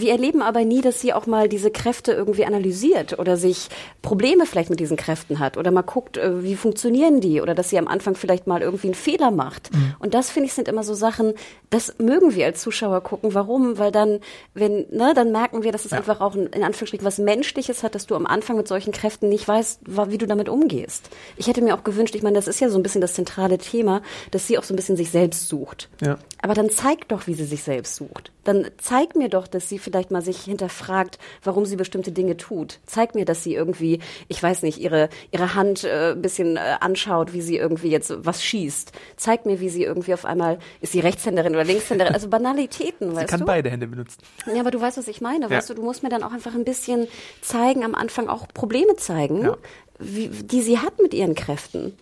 Wir erleben aber nie, dass sie auch mal diese Kräfte irgendwie analysiert oder sich Probleme vielleicht mit diesen Kräften hat oder mal guckt, äh, wie funktionieren die oder dass sie am Anfang vielleicht mal irgendwie einen Fehler macht. Mhm. Und das finde ich sind immer so Sachen, das mögen wir als Zuschauer gucken. Warum? Weil dann, wenn, ne, dann merken wir, dass es ja. einfach auch in Anführungsstrichen was Menschliches hat, dass du am Anfang mit solchen Kräften nicht weißt, wie du damit umgehst. Ich hätte mir auch gewünscht, ich meine, das ist ja so ein bisschen das zentrale Thema, dass sie auch so ein bisschen sich selbst sucht. Ja. Aber dann zeig doch, wie sie sich selbst sucht. Dann zeig mir doch, dass sie vielleicht mal sich hinterfragt, warum sie bestimmte Dinge tut. Zeig mir, dass sie irgendwie, ich weiß nicht, ihre, ihre Hand äh, ein bisschen äh, anschaut, wie sie irgendwie jetzt was schießt. Zeig mir, wie sie irgendwie auf einmal, ist sie Rechtshänderin oder Linkshänderin? Also Banalitäten, sie weißt kann beide Hände benutzen. Ja, aber du weißt, was ich meine. Ja. Weißt du, du musst mir dann auch einfach ein bisschen zeigen, am Anfang auch Probleme zeigen, ja. wie, die sie hat mit ihren Kräften.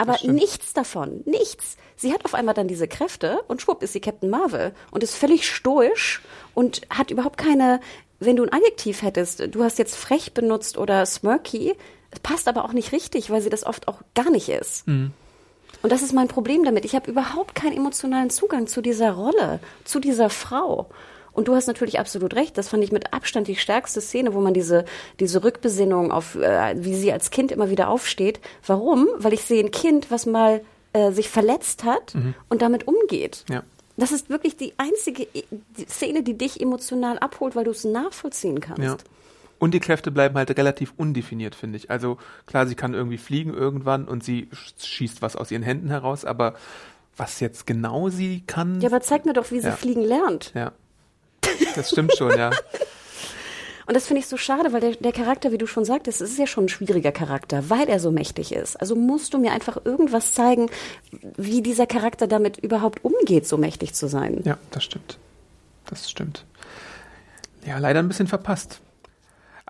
Aber nichts davon, nichts. Sie hat auf einmal dann diese Kräfte und schwupp ist sie Captain Marvel und ist völlig stoisch und hat überhaupt keine, wenn du ein Adjektiv hättest, du hast jetzt frech benutzt oder smirky, passt aber auch nicht richtig, weil sie das oft auch gar nicht ist. Mhm. Und das ist mein Problem damit. Ich habe überhaupt keinen emotionalen Zugang zu dieser Rolle, zu dieser Frau. Und du hast natürlich absolut recht. Das fand ich mit Abstand die stärkste Szene, wo man diese, diese Rückbesinnung auf, äh, wie sie als Kind immer wieder aufsteht. Warum? Weil ich sehe ein Kind, was mal äh, sich verletzt hat mhm. und damit umgeht. Ja. Das ist wirklich die einzige Szene, die dich emotional abholt, weil du es nachvollziehen kannst. Ja. Und die Kräfte bleiben halt relativ undefiniert, finde ich. Also klar, sie kann irgendwie fliegen irgendwann und sie schießt was aus ihren Händen heraus, aber was jetzt genau sie kann. Ja, aber zeig mir doch, wie ja. sie fliegen lernt. Ja. Das stimmt schon, ja. Und das finde ich so schade, weil der, der Charakter, wie du schon sagtest, ist ja schon ein schwieriger Charakter, weil er so mächtig ist. Also musst du mir einfach irgendwas zeigen, wie dieser Charakter damit überhaupt umgeht, so mächtig zu sein. Ja, das stimmt. Das stimmt. Ja, leider ein bisschen verpasst.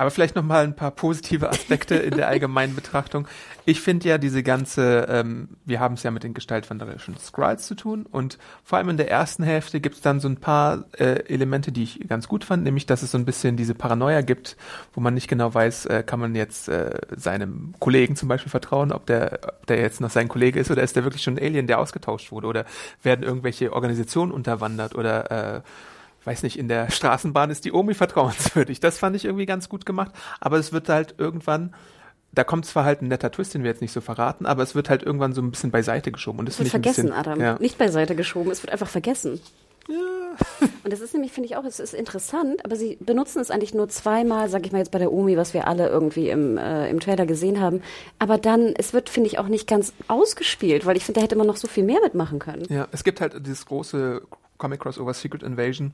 Aber vielleicht noch mal ein paar positive Aspekte in der allgemeinen Betrachtung. Ich finde ja diese ganze, ähm, wir haben es ja mit den gestaltwanderischen Skrulls zu tun und vor allem in der ersten Hälfte gibt es dann so ein paar äh, Elemente, die ich ganz gut fand, nämlich dass es so ein bisschen diese Paranoia gibt, wo man nicht genau weiß, äh, kann man jetzt äh, seinem Kollegen zum Beispiel vertrauen, ob der, ob der jetzt noch sein Kollege ist oder ist der wirklich schon ein Alien, der ausgetauscht wurde oder werden irgendwelche Organisationen unterwandert oder äh, weiß nicht, in der Straßenbahn ist die Omi vertrauenswürdig. Das fand ich irgendwie ganz gut gemacht. Aber es wird halt irgendwann, da kommt zwar halt ein netter Twist, den wir jetzt nicht so verraten, aber es wird halt irgendwann so ein bisschen beiseite geschoben. Und das wird vergessen, bisschen, Adam. Ja. Nicht beiseite geschoben, es wird einfach vergessen. Ja. Und das ist nämlich, finde ich auch, es ist interessant, aber sie benutzen es eigentlich nur zweimal, sag ich mal jetzt bei der Omi, was wir alle irgendwie im, äh, im Trailer gesehen haben. Aber dann, es wird, finde ich, auch nicht ganz ausgespielt, weil ich finde, da hätte man noch so viel mehr mitmachen können. Ja, es gibt halt dieses große Comic Crossover Secret Invasion.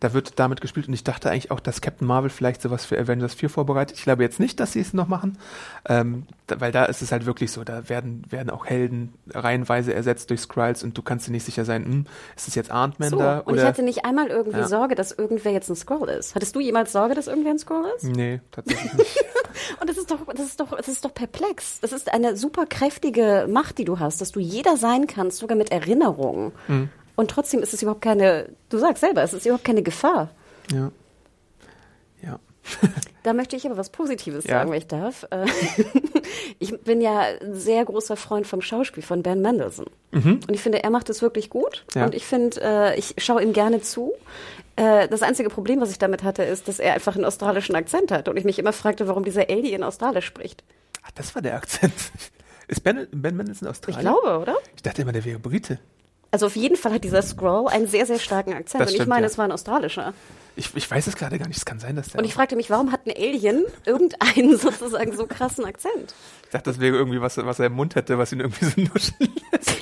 Da wird damit gespielt und ich dachte eigentlich auch, dass Captain Marvel vielleicht sowas für Avengers 4 vorbereitet. Ich glaube jetzt nicht, dass sie es noch machen, ähm, da, weil da ist es halt wirklich so, da werden, werden auch Helden reihenweise ersetzt durch Skrulls und du kannst dir nicht sicher sein, hm, ist es jetzt Ant-Man so, da? Und oder? ich hatte nicht einmal irgendwie ja. Sorge, dass irgendwer jetzt ein Skrull ist. Hattest du jemals Sorge, dass irgendwer ein Skrull ist? Nee, tatsächlich nicht. und das ist doch, das ist doch, das ist doch perplex. Das ist eine super kräftige Macht, die du hast, dass du jeder sein kannst, sogar mit Erinnerungen. Mhm. Und trotzdem ist es überhaupt keine, du sagst selber, es ist überhaupt keine Gefahr. Ja. Ja. da möchte ich aber was Positives ja. sagen, wenn ich darf. Äh, ich bin ja ein sehr großer Freund vom Schauspiel von Ben Mendelssohn. Mhm. Und ich finde, er macht es wirklich gut. Ja. Und ich finde, äh, ich schaue ihm gerne zu. Äh, das einzige Problem, was ich damit hatte, ist, dass er einfach einen australischen Akzent hat. Und ich mich immer fragte, warum dieser Alien Australisch spricht. Ach, das war der Akzent. Ist Ben, ben Mendelssohn Australier? Ich glaube, oder? Ich dachte immer, der wäre Brite. Also auf jeden Fall hat dieser Scroll einen sehr, sehr starken Akzent. Das und ich meine, ja. es war ein australischer. Ich, ich weiß es gerade gar nicht. Es kann sein, dass der. Und ich fragte mich, warum hat ein Alien irgendeinen sozusagen so krassen Akzent? ich dachte, das wäre irgendwie was, was er im Mund hätte, was ihn irgendwie so nuscheln lässt.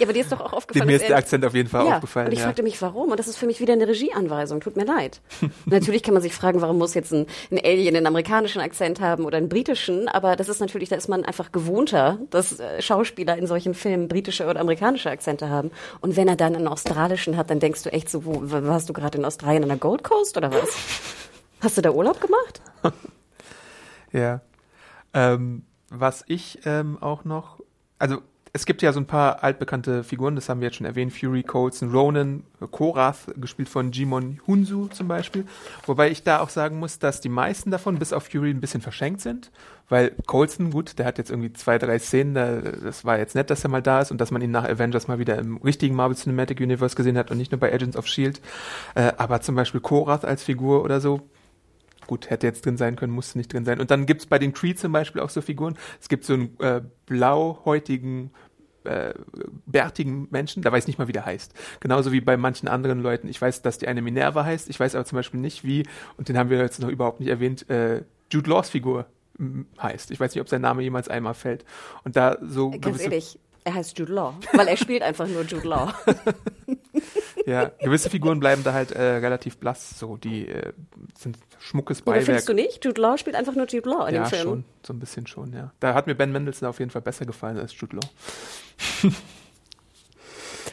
Ja, aber dir ist doch auch aufgefallen, Mir ist der er- Akzent auf jeden Fall ja, aufgefallen. Und ich ja. fragte mich, warum? Und das ist für mich wieder eine Regieanweisung. Tut mir leid. natürlich kann man sich fragen, warum muss jetzt ein, ein Alien einen amerikanischen Akzent haben oder einen britischen? Aber das ist natürlich, da ist man einfach gewohnter, dass äh, Schauspieler in solchen Filmen britische oder amerikanische Akzente haben. Und wenn er dann einen australischen hat, dann denkst du echt so, wo warst du gerade in Australien an der Gold Coast oder was? Hast du da Urlaub gemacht? Ja. Ähm, was ich ähm, auch noch, also es gibt ja so ein paar altbekannte Figuren, das haben wir jetzt schon erwähnt, Fury, Colson, Ronan, Korath, gespielt von Jimon Hunsu zum Beispiel. Wobei ich da auch sagen muss, dass die meisten davon bis auf Fury ein bisschen verschenkt sind, weil Colson, gut, der hat jetzt irgendwie zwei, drei Szenen, da, das war jetzt nett, dass er mal da ist und dass man ihn nach Avengers mal wieder im richtigen Marvel Cinematic Universe gesehen hat und nicht nur bei Agents of S.H.I.E.L.D. Äh, aber zum Beispiel Korath als Figur oder so, gut, hätte jetzt drin sein können, musste nicht drin sein. Und dann gibt's bei den Creed zum Beispiel auch so Figuren. Es gibt so einen äh, blauhäutigen, äh, bärtigen Menschen, da weiß ich nicht mal, wie der heißt. Genauso wie bei manchen anderen Leuten. Ich weiß, dass die eine Minerva heißt, ich weiß aber zum Beispiel nicht, wie, und den haben wir jetzt noch überhaupt nicht erwähnt, äh, Jude Laws Figur m, heißt. Ich weiß nicht, ob sein Name jemals einmal fällt. Und da so Ganz gewisse, ehrlich, er heißt Jude Law, weil er spielt einfach nur Jude Law. ja, gewisse Figuren bleiben da halt äh, relativ blass, so, die äh, sind schmuckes Ja, Beiwerk. findest du nicht? Jude Law spielt einfach nur Jude Law in ja, dem Film. schon, so ein bisschen schon, ja. Da hat mir Ben Mendelsohn auf jeden Fall besser gefallen als Jude Law.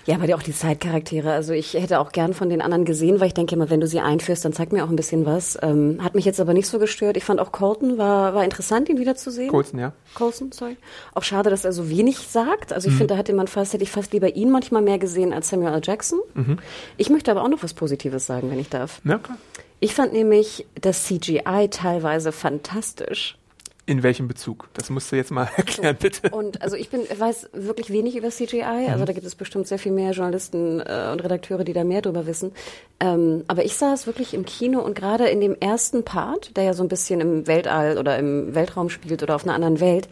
Ja, aber auch die Zeitcharaktere. Also ich hätte auch gern von den anderen gesehen, weil ich denke immer, wenn du sie einführst, dann zeig mir auch ein bisschen was. Ähm, hat mich jetzt aber nicht so gestört. Ich fand auch Colton war, war interessant, ihn wiederzusehen. Colson, ja. Colson, sorry. Auch schade, dass er so wenig sagt. Also ich finde, da hätte man fast, hätte ich fast lieber ihn manchmal mehr gesehen als Samuel L. Jackson. Ich möchte aber auch noch was Positives sagen, wenn ich darf. Ja, klar. Ich fand nämlich das CGI teilweise fantastisch. In welchem Bezug? Das musst du jetzt mal erklären, bitte. Und also ich bin, weiß wirklich wenig über CGI. Also da gibt es bestimmt sehr viel mehr Journalisten äh, und Redakteure, die da mehr drüber wissen. Ähm, aber ich saß wirklich im Kino und gerade in dem ersten Part, der ja so ein bisschen im Weltall oder im Weltraum spielt oder auf einer anderen Welt,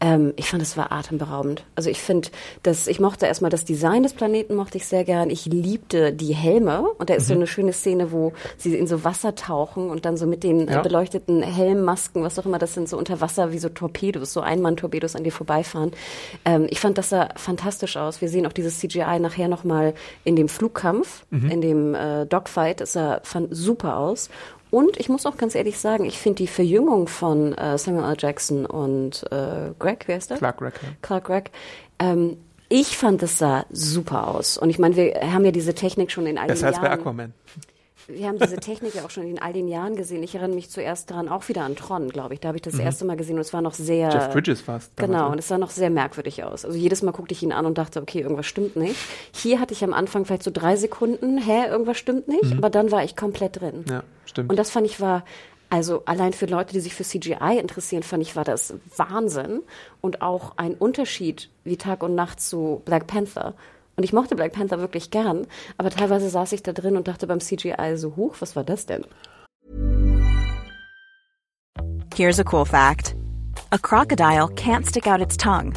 ähm, ich fand, es war atemberaubend. Also ich finde, dass ich mochte erstmal das Design des Planeten mochte ich sehr gern. Ich liebte die Helme und da ist so eine schöne Szene, wo sie in so Wasser tauchen und dann so mit den Ja. äh, beleuchteten Helmmasken, was auch immer das sind, so unter Wasser wie so Torpedos, so Einmann-Torpedos an dir vorbeifahren. Ähm, ich fand das sah fantastisch aus. Wir sehen auch dieses CGI nachher nochmal in dem Flugkampf, in dem äh, Dogfight. Das sah fand super aus. Und ich muss auch ganz ehrlich sagen, ich finde die Verjüngung von äh, Samuel L. Jackson und äh, Greg, wer ist der? Clark Gregg, ja. Clark Gregg. Ähm, ich fand, das sah super aus. Und ich meine, wir haben ja diese Technik schon in all den Besser als Jahren. bei Aquaman. Wir haben diese Technik ja auch schon in all den Jahren gesehen. Ich erinnere mich zuerst daran, auch wieder an Tron, glaube ich. Da habe ich das erste Mal gesehen und es war noch sehr. Mhm. Jeff Bridges damals, Genau, ne? und es sah noch sehr merkwürdig aus. Also jedes Mal guckte ich ihn an und dachte, okay, irgendwas stimmt nicht. Hier hatte ich am Anfang vielleicht so drei Sekunden, hä, irgendwas stimmt nicht, aber dann war ich komplett drin. Mhm. Ja, stimmt. Und das fand ich war, also allein für Leute, die sich für CGI interessieren, fand ich, war das Wahnsinn und auch ein Unterschied wie Tag und Nacht zu Black Panther. Und ich mochte Black Panther wirklich gern, aber teilweise saß ich da drin und dachte beim CGI so, huch, was war das denn? Here's a cool fact a crocodile can't stick out its tongue.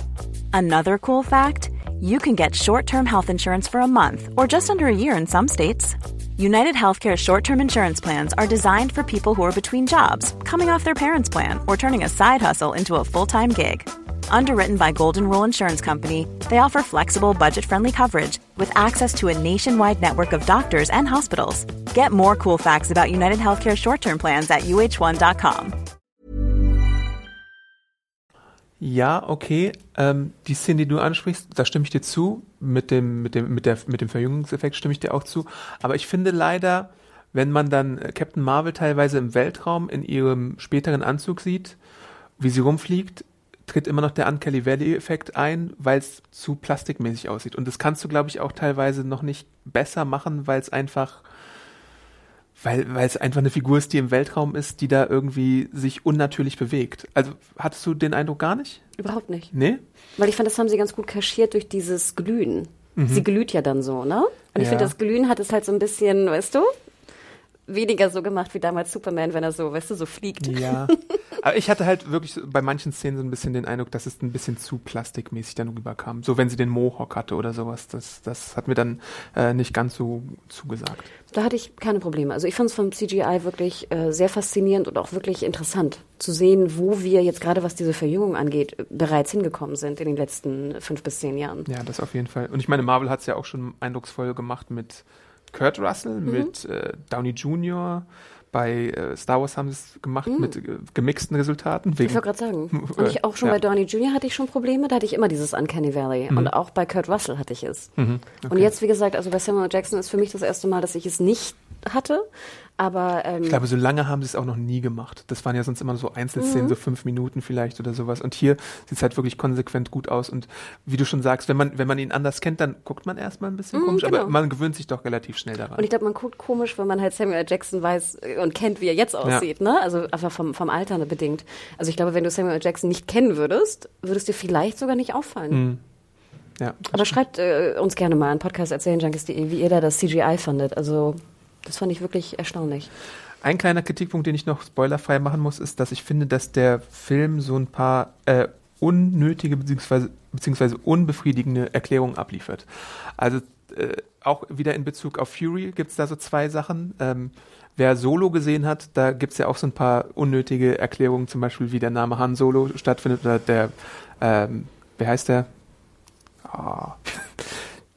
Another cool fact you can get short term health insurance for a month or just under a year in some states. United Healthcare short term insurance plans are designed for people who are between jobs, coming off their parents' plan, or turning a side hustle into a full time gig. Underwritten by Golden Rule Insurance Company, they offer flexible, budget friendly coverage with access to a nationwide network of doctors and hospitals. Get more cool facts about United Healthcare short term plans at uh1.com. Ja, okay. Ähm, die Szene, die du ansprichst, da stimme ich dir zu. Mit dem, mit dem, mit der, mit dem Verjüngungseffekt stimme ich dir auch zu. Aber ich finde leider, wenn man dann äh, Captain Marvel teilweise im Weltraum in ihrem späteren Anzug sieht, wie sie rumfliegt, tritt immer noch der Uncanny Valley-Effekt ein, weil es zu plastikmäßig aussieht. Und das kannst du, glaube ich, auch teilweise noch nicht besser machen, weil es einfach, weil, weil es einfach eine Figur ist, die im Weltraum ist, die da irgendwie sich unnatürlich bewegt. Also hattest du den Eindruck gar nicht? Überhaupt nicht. Nee? Weil ich fand, das haben sie ganz gut kaschiert durch dieses Glühen. Sie glüht ja dann so, ne? Und ich Ja. finde, das Glühen hat es halt so ein bisschen, weißt du? Weniger so gemacht wie damals Superman, wenn er so, weißt du, so fliegt. Ja. Aber ich hatte halt wirklich bei manchen Szenen so ein bisschen den Eindruck, dass es ein bisschen zu plastikmäßig dann rüberkam. So wenn sie den Mohawk hatte oder sowas. Das, das hat mir dann äh, nicht ganz so zugesagt. Da hatte ich keine Probleme. Also ich fand es vom CGI wirklich äh, sehr faszinierend und auch wirklich interessant zu sehen, wo wir jetzt gerade was diese Verjüngung angeht, bereits hingekommen sind in den letzten fünf bis zehn Jahren. Ja, das auf jeden Fall. Und ich meine, Marvel hat es ja auch schon eindrucksvoll gemacht mit Kurt Russell, Mhm. mit äh, Downey Jr., bei äh, Star Wars haben sie es gemacht mit äh, gemixten Resultaten. Mhm. Ich Wegen, wollte gerade sagen. Und ich auch schon Ja. bei Downey Jr. hatte ich schon Probleme, da hatte ich immer dieses Uncanny Valley. Und auch bei Kurt Russell hatte ich es. Und jetzt, wie gesagt, also bei Samuel Jackson ist für mich das erste Mal, dass ich es nicht hatte. Aber ähm, Ich glaube, so lange haben sie es auch noch nie gemacht. Das waren ja sonst immer so Einzelszenen, Mhm. so fünf Minuten vielleicht oder sowas. Und hier sieht es halt wirklich konsequent gut aus. Und wie du schon sagst, wenn man, wenn man ihn anders kennt, dann guckt man erstmal ein bisschen komisch, genau. aber man gewöhnt sich doch relativ schnell daran. Und ich glaube, man guckt komisch, wenn man halt Samuel Jackson weiß äh, und kennt, wie er jetzt aussieht, ne? Also einfach vom, vom Alter bedingt. Also ich glaube, wenn du Samuel Jackson nicht kennen würdest, würdest dir vielleicht sogar nicht auffallen. ja. Aber schreibt äh, uns gerne mal an podcast wie ihr da das CGI fandet. Also das fand ich wirklich erstaunlich. Ein kleiner Kritikpunkt, den ich noch spoilerfrei machen muss, ist, dass ich finde, dass der Film so ein paar äh, unnötige beziehungsweise, beziehungsweise unbefriedigende Erklärungen abliefert. Also äh, auch wieder in Bezug auf Fury gibt es da so zwei Sachen. Ähm, wer Solo gesehen hat, da gibt es ja auch so ein paar unnötige Erklärungen, zum Beispiel wie der Name Han Solo stattfindet oder der, ähm, wer heißt der? Ah,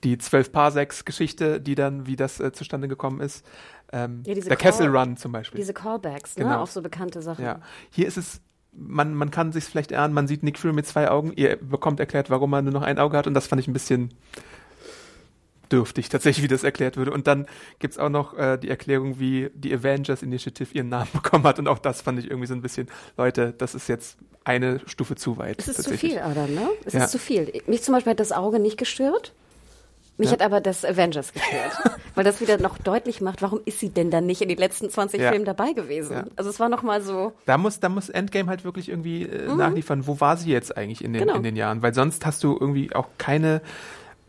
die 12 Parsecs-Geschichte, die dann, wie das äh, zustande gekommen ist. Ähm, Ja, der Call- Kessel Run zum Beispiel. Diese Callbacks, ne? Genau. Auf so bekannte Sachen. Ja, hier ist es, man, man kann sich vielleicht erahnen, man sieht Nick Fury mit zwei Augen, ihr bekommt erklärt, warum er nur noch ein Auge hat und das fand ich ein bisschen dürftig, tatsächlich, wie das erklärt würde. Und dann gibt's auch noch äh, die Erklärung, wie die Avengers Initiative ihren Namen bekommen hat und auch das fand ich irgendwie so ein bisschen, Leute, das ist jetzt eine Stufe zu weit. Es ist zu viel, Adam, ne? Es Ja. ist zu viel. Mich zum Beispiel hat das Auge nicht gestört. Mich Ja. hat aber das Avengers gestört. weil das wieder noch deutlich macht, warum ist sie denn dann nicht in den letzten 20 Ja. Filmen dabei gewesen? Ja. Also es war noch mal so, Da muss, da muss Endgame halt wirklich irgendwie äh, nachliefern. Wo war sie jetzt eigentlich in den, Mhm. Genau. in den Jahren? Weil sonst hast du irgendwie auch keine.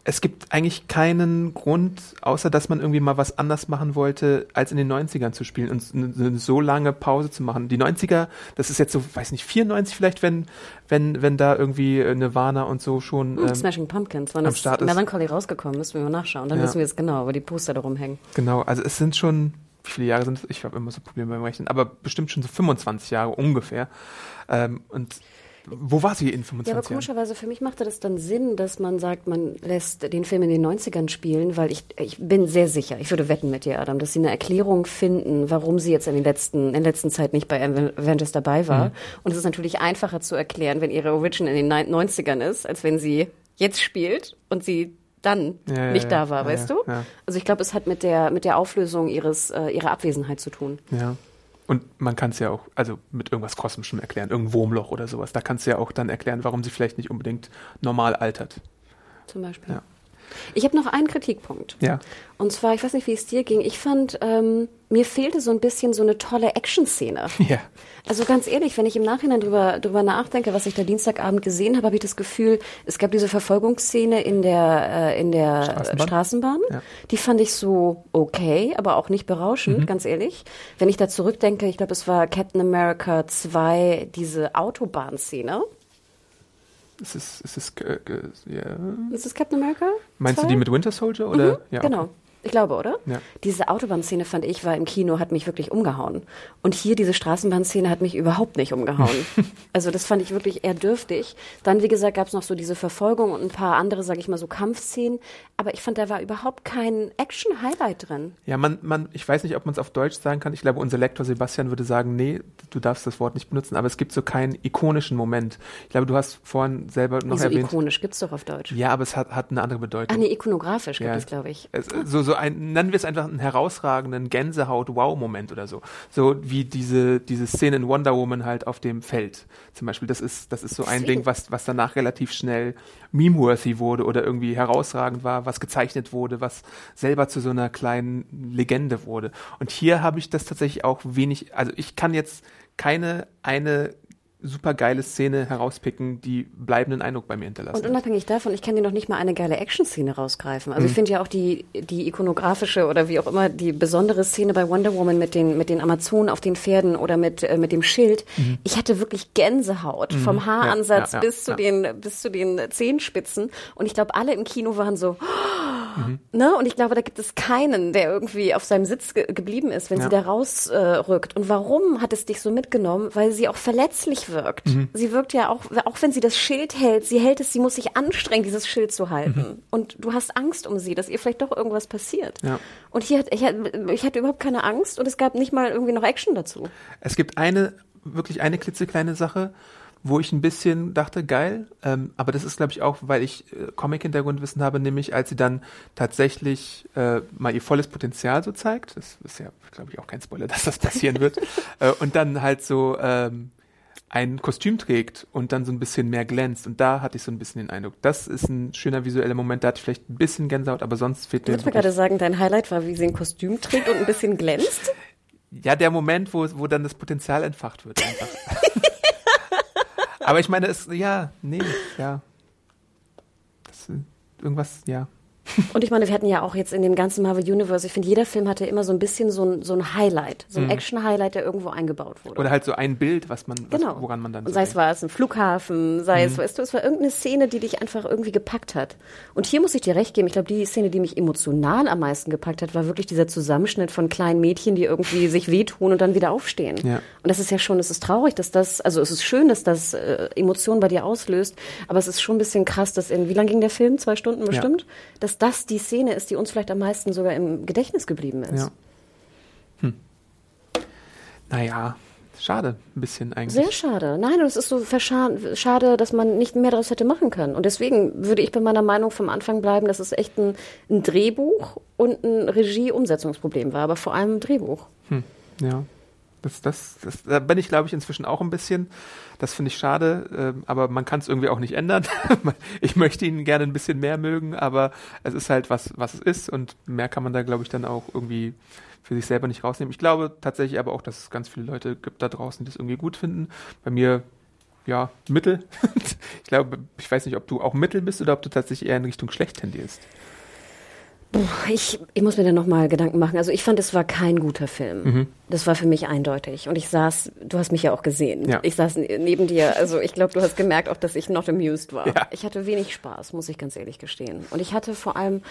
Es gibt eigentlich keinen Grund, außer dass man irgendwie mal was anders machen wollte, als in den 90ern zu spielen und eine, so lange Pause zu machen. Die 90er, das ist jetzt so, weiß nicht, 94 vielleicht, wenn, wenn, wenn da irgendwie äh, Nirvana und so schon. hm, Ähm, Smashing Pumpkins, wann am ist Start ist. Melancholy rausgekommen, müssen wir mal nachschauen. Dann Ja. wissen wir es genau, wo die Poster da rumhängen. Genau, also es sind schon, wie viele Jahre sind es? Ich habe immer so Probleme beim Rechnen, aber bestimmt schon so 25 Jahre ungefähr. Ähm, und wo war sie in 25 Ja, aber Jahren? komischerweise für mich machte das dann Sinn, dass man sagt, man lässt den Film in den 90ern spielen, weil ich, ich bin sehr sicher, ich würde wetten mit dir, Adam, dass sie eine Erklärung finden, warum sie jetzt in, den letzten, in der letzten Zeit nicht bei Avengers dabei Mhm. war. Und es ist natürlich einfacher zu erklären, wenn ihre Origin in den neun- 90ern ist, als wenn sie jetzt spielt und sie dann Ja, ja, nicht ja, da war, ja, weißt ja, du? ja. Also ich glaube, es hat mit der, mit der Auflösung ihres, äh, ihrer Abwesenheit zu tun. Ja. Und man kann es ja auch, also mit irgendwas Kosmischem erklären, irgendein Wurmloch oder sowas. Da kannst du ja auch dann erklären, warum sie vielleicht nicht unbedingt normal altert. Zum Beispiel. Ja. Ich habe noch einen Kritikpunkt. Ja. Und zwar, ich weiß nicht, wie es dir ging. Ich fand, ähm, mir fehlte so ein bisschen so eine tolle Action-Szene. Ja. Also ganz ehrlich, wenn ich im Nachhinein drüber, drüber nachdenke, was ich da Dienstagabend gesehen habe, habe ich das Gefühl, es gab diese Verfolgungsszene in der, äh, in der Straßenbahn? Straßenbahn. Ja. Die fand ich so okay, aber auch nicht berauschend, ganz ehrlich. Wenn ich da zurückdenke, ich glaube, es war Captain America 2, diese Autobahnszene. Es ist, es ist, äh, äh, ja. Ist es Captain America? Meinst 2? du die mit Winter Soldier oder? Mhm, ja, genau. okay. Ich glaube, oder? Ja. Diese Autobahnszene fand ich war im Kino, hat mich wirklich umgehauen. Und hier diese Straßenbahnszene hat mich überhaupt nicht umgehauen. also das fand ich wirklich eher dürftig. Dann, wie gesagt, gab es noch so diese Verfolgung und ein paar andere, sage ich mal, so Kampfszenen. Aber ich fand, da war überhaupt kein Action-Highlight drin. Ja, man, man, ich weiß nicht, ob man es auf Deutsch sagen kann. Ich glaube, unser Lektor Sebastian würde sagen, nee, du darfst das Wort nicht benutzen, aber es gibt so keinen ikonischen Moment. Ich glaube, du hast vorhin selber noch Wieso erwähnt. ikonisch gibt's doch auf Deutsch. Ja, aber es hat, hat eine andere Bedeutung. Ah, nee, ikonografisch gibt Ja. es, glaube ich. Es, so, so ein, nennen wir es einfach einen herausragenden Gänsehaut-Wow-Moment oder so. So wie diese, diese Szene in Wonder Woman halt auf dem Feld. Zum Beispiel, das ist, das ist so ein Ding, was, was danach relativ schnell meme-worthy wurde oder irgendwie herausragend war, was gezeichnet wurde, was selber zu so einer kleinen Legende wurde. Und hier habe ich das tatsächlich auch wenig, also ich kann jetzt keine eine super geile Szene herauspicken, die bleibenden Eindruck bei mir hinterlassen. Und unabhängig davon, ich kann dir noch nicht mal eine geile Action-Szene rausgreifen. Also ich Mhm. finde ja auch die, die ikonografische oder wie auch immer die besondere Szene bei Wonder Woman mit den, mit den Amazonen auf den Pferden oder mit, äh, mit dem Schild. Ich hatte wirklich Gänsehaut vom Haaransatz Mhm. Ja, ja, bis zu ja. den, bis zu den Zehenspitzen. Und ich glaube, alle im Kino waren so, Mhm. Ne? Und ich glaube, da gibt es keinen, der irgendwie auf seinem Sitz ge geblieben ist, wenn Ja. sie da rausrückt. Äh, und warum hat es dich so mitgenommen? Weil sie auch verletzlich wirkt. Mhm. Sie wirkt ja auch, auch wenn sie das Schild hält, sie hält es, sie muss sich anstrengen, dieses Schild zu halten. Mhm. Und du hast Angst um sie, dass ihr vielleicht doch irgendwas passiert. Ja. Und hier hat, ich, hatte- ich hatte überhaupt keine Angst und es gab nicht mal irgendwie noch Action dazu. Es gibt eine, wirklich eine klitzekleine Sache, wo ich ein bisschen dachte, geil, ähm, aber das ist, glaube ich, auch, weil ich äh, Comic-Hintergrundwissen habe, nämlich als sie dann tatsächlich äh, mal ihr volles Potenzial so zeigt, das ist ja, glaube ich, auch kein Spoiler, dass das passieren wird, äh, und dann halt so ähm, ein Kostüm trägt und dann so ein bisschen mehr glänzt. Und da hatte ich so ein bisschen den Eindruck, das ist ein schöner visueller Moment, da hatte ich vielleicht ein bisschen Gänsehaut, aber sonst fehlt mir würdest mir gerade sagen, dein Highlight war, wie sie ein Kostüm trägt und ein bisschen glänzt? ja, der Moment, wo, wo dann das Potenzial entfacht wird einfach. Aber ich meine, es, ja, nee, ja. Das, äh, irgendwas, ja. Und ich meine, wir hatten ja auch jetzt in dem ganzen Marvel Universe, ich finde, jeder Film hatte immer so ein bisschen so ein, so ein Highlight, so ein Action-Highlight, der irgendwo eingebaut wurde. Oder halt so ein Bild, was man, was, Genau. woran man dann so sei es war es ein Flughafen, sei es, weißt du, es war irgendeine Szene, die dich einfach irgendwie gepackt hat. Und hier muss ich dir recht geben, ich glaube, die Szene, die mich emotional am meisten gepackt hat, war wirklich dieser Zusammenschnitt von kleinen Mädchen, die irgendwie sich wehtun und dann wieder aufstehen. Ja. Und das ist ja schon, es ist traurig, dass das, also es ist schön, dass das äh, Emotionen bei dir auslöst, aber es ist schon ein bisschen krass, dass in, wie lang ging der Film? Zwei Stunden bestimmt? Dass das die Szene ist, die uns vielleicht am meisten sogar im Gedächtnis geblieben ist. Ja. Hm. Naja, schade, ein bisschen eigentlich. Sehr schade. Nein, es ist so schade, dass man nicht mehr daraus hätte machen können. Und deswegen würde ich bei meiner Meinung vom Anfang bleiben, dass es echt ein, ein Drehbuch und ein Regie-Umsetzungsproblem war, aber vor allem ein Drehbuch. Ja. Das, das, das, da bin ich, glaube ich, inzwischen auch ein bisschen. Das finde ich schade, ähm, aber man kann es irgendwie auch nicht ändern. ich möchte ihn gerne ein bisschen mehr mögen, aber es ist halt was, was es ist und mehr kann man da, glaube ich, dann auch irgendwie für sich selber nicht rausnehmen. Ich glaube tatsächlich aber auch, dass es ganz viele Leute gibt da draußen, die das irgendwie gut finden. Bei mir, ja, Mittel. ich glaube, ich weiß nicht, ob du auch Mittel bist oder ob du tatsächlich eher in Richtung schlecht tendierst. Ich, ich muss mir da nochmal Gedanken machen. Also ich fand, es war kein guter Film. Das war für mich eindeutig. Und ich saß, du hast mich ja auch gesehen. Ja. Ich saß ne- neben dir. Also ich glaube, du hast gemerkt auch, dass ich not amused war. Ja. Ich hatte wenig Spaß, muss ich ganz ehrlich gestehen. Und ich hatte vor allem,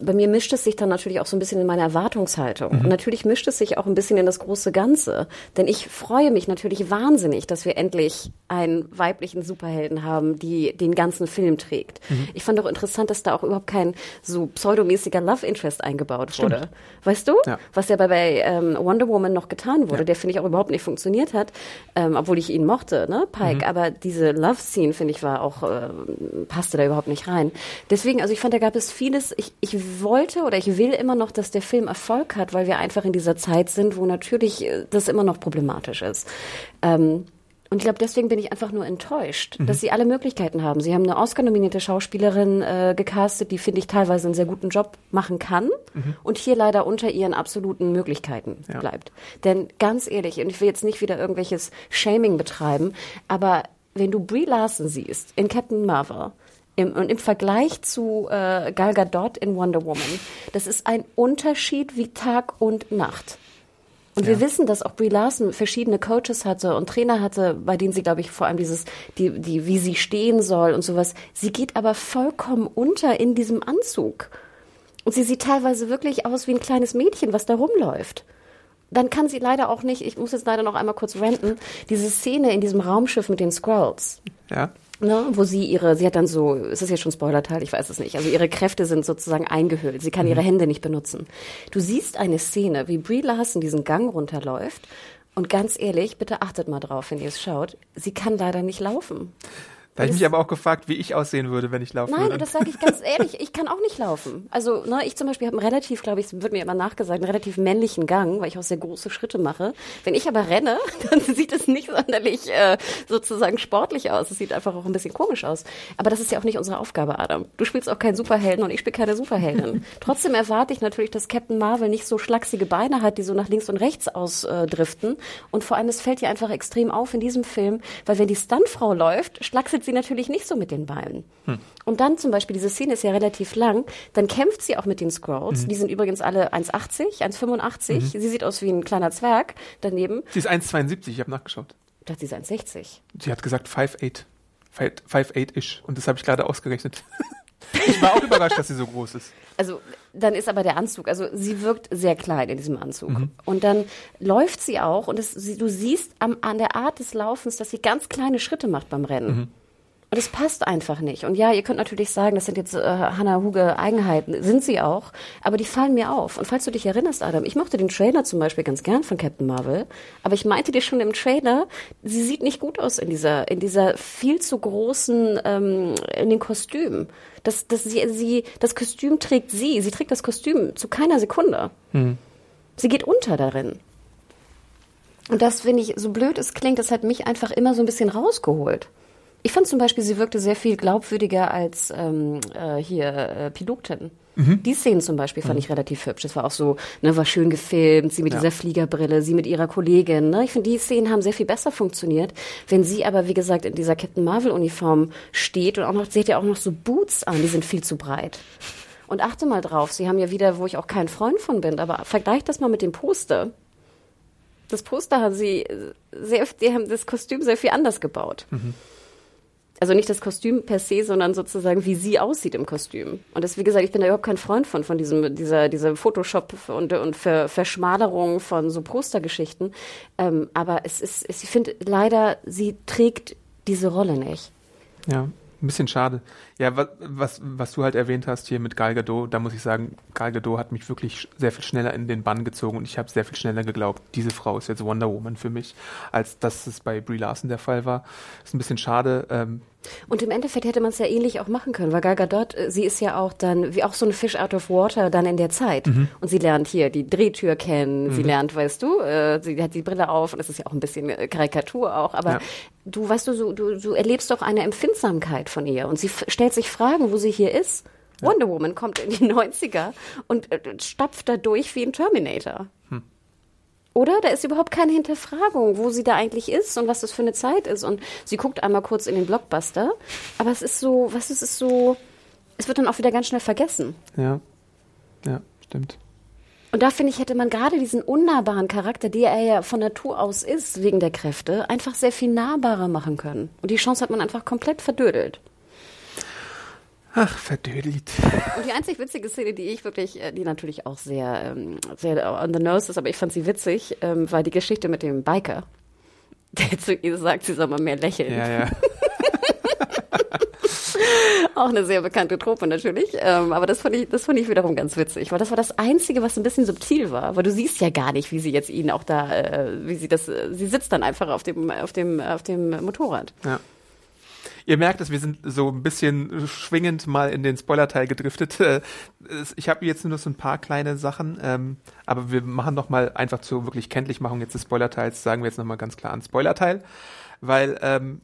bei mir mischt es sich dann natürlich auch so ein bisschen in meine Erwartungshaltung. Und natürlich mischt es sich auch ein bisschen in das große Ganze. Denn ich freue mich natürlich wahnsinnig, dass wir endlich einen weiblichen Superhelden haben, die den ganzen Film trägt. Ich fand auch interessant, dass da auch überhaupt kein so pseudomäßiger Love Interest eingebaut wurde. Weißt du? Ja. Was ja bei, bei ähm, Wonder Woman noch getan wurde, Ja. der finde ich auch überhaupt nicht funktioniert hat, ähm, obwohl ich ihn mochte, ne, Pike. Aber diese Love-Scene, finde ich, war auch, äh, passte da überhaupt nicht rein. Deswegen, also ich fand, da gab es vieles, ich, ich wollte oder ich will immer noch, dass der Film Erfolg hat, weil wir einfach in dieser Zeit sind, wo natürlich äh, das immer noch problematisch ist. Ähm, und ich glaube, deswegen bin ich einfach nur enttäuscht, dass sie alle Möglichkeiten haben. Sie haben eine Oscar-nominierte Schauspielerin äh, gecastet, die, finde ich, teilweise einen sehr guten Job machen kann und hier leider unter ihren absoluten Möglichkeiten Ja. bleibt. Denn ganz ehrlich, und ich will jetzt nicht wieder irgendwelches Shaming betreiben, aber wenn du Brie Larson siehst in Captain Marvel, im, und im Vergleich zu äh, Gal Gadot in Wonder Woman, das ist ein Unterschied wie Tag und Nacht. Und wir wissen, dass auch Brie Larson verschiedene Coaches hatte und Trainer hatte, bei denen sie, glaube ich, vor allem dieses, die, die, wie sie stehen soll und sowas. Sie geht aber vollkommen unter in diesem Anzug. Und sie sieht teilweise wirklich aus wie ein kleines Mädchen, was da rumläuft. Dann kann sie leider auch nicht, ich muss jetzt leider noch einmal kurz ranten, diese Szene in diesem Raumschiff mit den Skrulls. Ja. Ne, wo sie ihre, sie hat dann so, ist das jetzt schon Spoilerteil, ich weiß es nicht, also ihre Kräfte sind sozusagen eingehüllt, sie kann ihre Hände nicht benutzen. Du siehst eine Szene, wie Brie Larson diesen Gang runterläuft. Und ganz ehrlich, bitte achtet mal drauf, wenn ihr es schaut, sie kann leider nicht laufen. Da habe ich mich aber auch gefragt, wie ich aussehen würde, wenn ich laufen Nein, würde. und das sage ich ganz ehrlich, ich kann auch nicht laufen. Also, ne, ich zum Beispiel habe einen relativ, glaube ich, wird mir immer nachgesagt, einen relativ männlichen Gang, weil ich auch sehr große Schritte mache. Wenn ich aber renne, dann sieht es nicht sonderlich äh, sozusagen sportlich aus. Es sieht einfach auch ein bisschen komisch aus. Aber das ist ja auch nicht unsere Aufgabe, Adam. Du spielst auch keinen Superhelden und ich spiele keine Superheldin. Trotzdem erwarte ich natürlich, dass Captain Marvel nicht so schlachsige Beine hat, die so nach links und rechts ausdriften. Und vor allem, es fällt ihr einfach extrem auf in diesem Film, weil wenn die Stuntfrau läuft, schlackselt sie natürlich nicht so mit den Beinen. Und dann zum Beispiel, diese Szene ist ja relativ lang, dann kämpft sie auch mit den Scrolls. Die sind übrigens alle 1,80, 1,85. Sie sieht aus wie ein kleiner Zwerg daneben. Sie ist 1,72, ich habe nachgeschaut. Ich dachte, sie ist 1,60. Sie hat gesagt 5'8. 5'8-ish. Und das habe ich gerade ausgerechnet. ich war auch überrascht, dass sie so groß ist. Also dann ist aber der Anzug, also sie wirkt sehr klein in diesem Anzug. Und dann läuft sie auch und es, sie, du siehst am, an der Art des Laufens, dass sie ganz kleine Schritte macht beim Rennen. Und es passt einfach nicht. Und ja, ihr könnt natürlich sagen, das sind jetzt äh, Hannah Huge Eigenheiten, sind sie auch, aber die fallen mir auf. Und falls du dich erinnerst, Adam, ich mochte den Trailer zum Beispiel ganz gern von Captain Marvel, aber ich meinte dir schon im Trailer, sie sieht nicht gut aus in dieser, in dieser viel zu großen, ähm, in den Kostümen. Das, das, sie, sie, das Kostüm trägt sie, sie trägt das Kostüm zu keiner Sekunde. Sie geht unter darin. Und das finde ich, so blöd es klingt, das hat mich einfach immer so ein bisschen rausgeholt. Ich fand zum Beispiel, sie wirkte sehr viel glaubwürdiger als ähm, äh, hier äh, Pilotin. Die Szenen zum Beispiel fand ich relativ hübsch. Das war auch so, ne, war schön gefilmt, sie mit dieser Fliegerbrille, sie mit ihrer Kollegin. Ne? Ich finde, die Szenen haben sehr viel besser funktioniert. Wenn sie aber, wie gesagt, in dieser Captain Marvel-Uniform steht und auch noch, sie hat ja auch noch so Boots an, die sind viel zu breit. Und achte mal drauf, sie haben ja wieder, wo ich auch kein Freund von bin, aber vergleich das mal mit dem Poster. Das Poster haben sie sehr, die haben das Kostüm sehr viel anders gebaut. Also nicht das Kostüm per se, sondern sozusagen, wie sie aussieht im Kostüm. Und das, wie gesagt, ich bin da überhaupt kein Freund von, von diesem, dieser, dieser Photoshop und, und Ver, Verschmalerung von so Postergeschichten. Ähm, aber es ist, es, ich finde leider, sie trägt diese Rolle nicht. Ja, ein bisschen schade. Ja, was, was, was du halt erwähnt hast hier mit Gal Gadot, da muss ich sagen, Gal Gadot hat mich wirklich sehr viel schneller in den Bann gezogen und ich habe sehr viel schneller geglaubt, diese Frau ist jetzt Wonder Woman für mich, als dass es bei Brie Larson der Fall war. Ist ein bisschen schade. Ähm, Und im Endeffekt hätte man es ja ähnlich auch machen können, weil Gal Gadot, äh, sie ist ja auch dann, wie auch so ein Fish out of water dann in der Zeit. Und sie lernt hier die Drehtür kennen, sie lernt, weißt du, äh, sie hat die Brille auf und es ist ja auch ein bisschen äh, Karikatur auch, aber Ja. du, weißt du, so, du, du erlebst doch eine Empfindsamkeit von ihr und sie stellt sich Fragen, wo sie hier ist. Wonder Woman kommt in die 90er und äh, stapft da durch wie ein Terminator. Oder? Da ist überhaupt keine Hinterfragung, wo sie da eigentlich ist und was das für eine Zeit ist. Und sie guckt einmal kurz in den Blockbuster, aber es ist so, was es ist so, es wird dann auch wieder ganz schnell vergessen. ja, ja, stimmt. Und da finde ich, hätte man gerade diesen unnahbaren Charakter, der er ja von Natur aus ist, wegen der Kräfte, einfach sehr viel nahbarer machen können. Und die Chance hat man einfach komplett verdödelt. Ach, verdödelt. Und die einzig witzige Szene, die ich wirklich, äh, die natürlich auch sehr, ähm, sehr on the nose ist, aber ich fand sie witzig, ähm, war die Geschichte mit dem Biker, der zu ihr sagt, sie soll mal mehr lächeln. Ja, ja. Auch eine sehr bekannte Trope natürlich. Ähm, aber das fand, ich, das fand ich wiederum ganz witzig, weil das war das Einzige, was ein bisschen subtil war. Weil du siehst ja gar nicht, wie sie jetzt ihn auch da, äh, wie sie das, äh, sie sitzt dann einfach auf dem, auf dem, auf dem Motorrad. Ja. Ihr merkt es, wir sind so ein bisschen schwingend mal in den Spoiler-Teil gedriftet. Äh, Ich habe jetzt nur so ein paar kleine Sachen, ähm, aber wir machen noch mal einfach zur wirklich Kenntlichmachung jetzt des Spoiler-Teils, sagen wir jetzt noch mal ganz klar an Spoiler-Teil, weil ähm,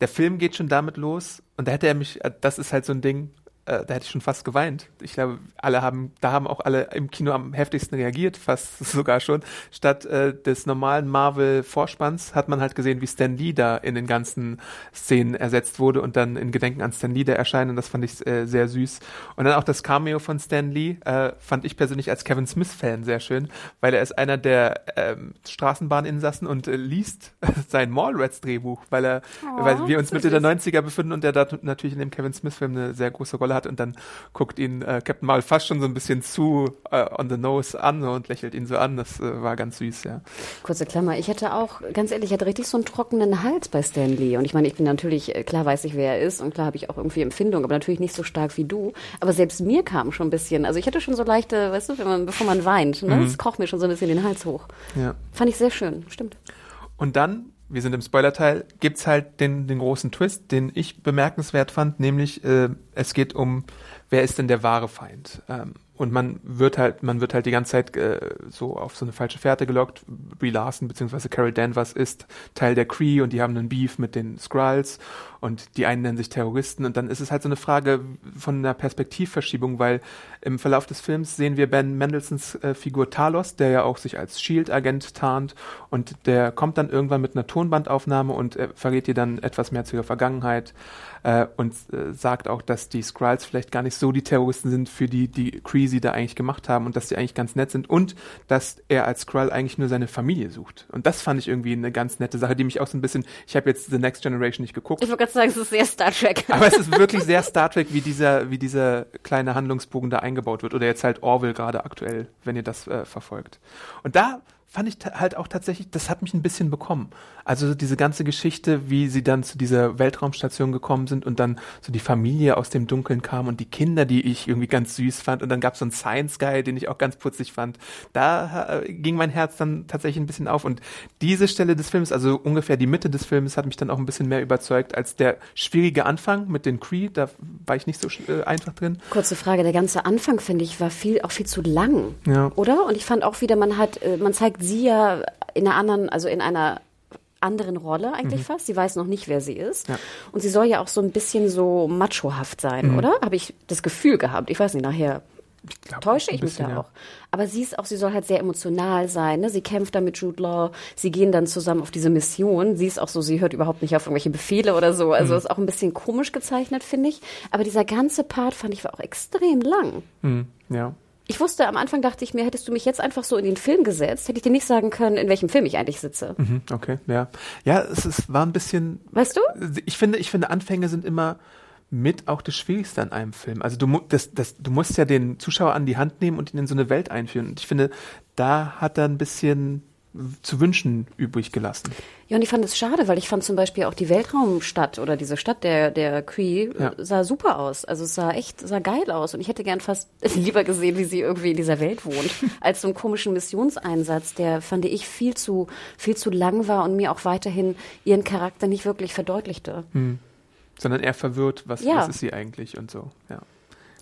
der Film geht schon damit los und da hätte er mich, äh, das ist halt so ein Ding, äh, da hätte ich schon fast geweint. Ich glaube, alle haben, da haben auch alle im Kino am heftigsten reagiert, fast sogar schon. Statt äh, des normalen Marvel-Vorspanns hat man halt gesehen, wie Stan Lee da in den ganzen Szenen ersetzt wurde und dann in Gedenken an Stan Lee da erscheinen und das fand ich äh, sehr süß. Und dann auch das Cameo von Stan Lee äh, fand ich persönlich als Kevin Smith-Fan sehr schön, weil er ist einer der ähm, Straßenbahninsassen und äh, liest sein Mallrats-Drehbuch, weil er, weil wir uns Mitte der 90er befinden und er da natürlich in dem Kevin Smith-Film eine sehr große Rolle hat und dann guckt ihn äh, Captain Marvel fast schon so ein bisschen zu äh, on the nose an und lächelt ihn so an. Das äh, war ganz süß, ja. Kurze Klammer. Ich hätte auch, ganz ehrlich, ich hatte richtig so einen trockenen Hals bei Stan Lee. Und ich meine, ich bin natürlich, äh, klar weiß ich, wer er ist und klar habe ich auch irgendwie Empfindung, aber natürlich nicht so stark wie du. Aber selbst mir kam schon ein bisschen, also ich hatte schon so leichte, weißt du, wenn man, bevor man weint, ne? Es kroch mir schon so ein bisschen den Hals hoch. ja. Fand ich sehr schön, stimmt. Und dann wir sind im Spoilerteil, gibt's halt den, den großen Twist, den ich bemerkenswert fand, nämlich äh, es geht um, wer ist denn der wahre Feind? Ähm, und man wird halt, man wird halt die ganze Zeit äh, so auf so eine falsche Fährte gelockt. Brie Larson bzw. Carol Danvers ist Teil der Cree und die haben einen Beef mit den Skrulls und die einen nennen sich Terroristen und dann ist es halt so eine Frage von einer Perspektivverschiebung, weil im Verlauf des Films sehen wir Ben Mendelssohns äh, Figur Talos, der ja auch sich als Shield-Agent tarnt und der kommt dann irgendwann mit einer Tonbandaufnahme und äh, verrät ihr dann etwas mehr zu ihrer Vergangenheit äh, und äh, sagt auch, dass die Skrulls vielleicht gar nicht so die Terroristen sind, für die die sie da eigentlich gemacht haben und dass sie eigentlich ganz nett sind und dass er als Skrull eigentlich nur seine Familie sucht. Und das fand ich irgendwie eine ganz nette Sache, die mich auch so ein bisschen, ich habe jetzt The Next Generation nicht geguckt. Ich wollte gerade sagen, es ist sehr Star Trek. Aber es ist wirklich sehr Star Trek, wie dieser, wie dieser kleine Handlungsbogen da eingebaut wird. Oder jetzt halt Orville gerade aktuell, wenn ihr das äh, verfolgt. Und da fand ich halt auch tatsächlich, das hat mich ein bisschen bekommen. Also diese ganze Geschichte, wie sie dann zu dieser Weltraumstation gekommen sind und dann so die Familie aus dem Dunkeln kam und die Kinder, die ich irgendwie ganz süß fand und dann gab es so einen Science Guy, den ich auch ganz putzig fand. Da äh, ging mein Herz dann tatsächlich ein bisschen auf und diese Stelle des Films, also ungefähr die Mitte des Films, hat mich dann auch ein bisschen mehr überzeugt als der schwierige Anfang mit den Cree. Da war ich nicht so äh, einfach drin. Kurze Frage, der ganze Anfang finde ich war viel auch viel zu lang, Ja. oder? Und ich fand auch wieder, man hat, äh, man zeigt sie ja in einer anderen, also in einer anderen Rolle eigentlich fast. Sie weiß noch nicht, wer sie ist. Ja. Und sie soll ja auch so ein bisschen so machohaft sein, oder? Habe ich das Gefühl gehabt. Ich weiß nicht, nachher glaub, täusche ich mich bisschen, da ja. auch. Aber sie ist auch, sie soll halt sehr emotional sein. Ne? Sie kämpft da mit Jude Law. Sie gehen dann zusammen auf diese Mission. Sie ist auch so, sie hört überhaupt nicht auf irgendwelche Befehle oder so. Mhm. Also ist auch ein bisschen komisch gezeichnet, finde ich. Aber dieser ganze Part fand ich war auch extrem lang. Hm, ja. Ich wusste, am Anfang dachte ich mir, hättest du mich jetzt einfach so in den Film gesetzt, hätte ich dir nicht sagen können, in welchem Film ich eigentlich sitze. Mhm, okay, ja. Ja, es, es war ein bisschen. Weißt du? Ich finde, ich finde, Anfänge sind immer mit auch das Schwierigste an einem Film. Also du, das, das, du musst ja den Zuschauer an die Hand nehmen und ihn in so eine Welt einführen. Und ich finde, da hat er ein bisschen zu wünschen übrig gelassen. Ja, und ich fand es schade, weil ich fand zum Beispiel auch die Weltraumstadt oder diese Stadt der, der Cree Ja. sah super aus. Also es sah echt, sah geil aus. Und ich hätte gern fast lieber gesehen, wie sie irgendwie in dieser Welt wohnt, als so einen komischen Missionseinsatz, der, fand ich, viel zu, viel zu lang war und mir auch weiterhin ihren Charakter nicht wirklich verdeutlichte. Sondern er verwirrt, was, Ja. was ist sie eigentlich und so. Ja.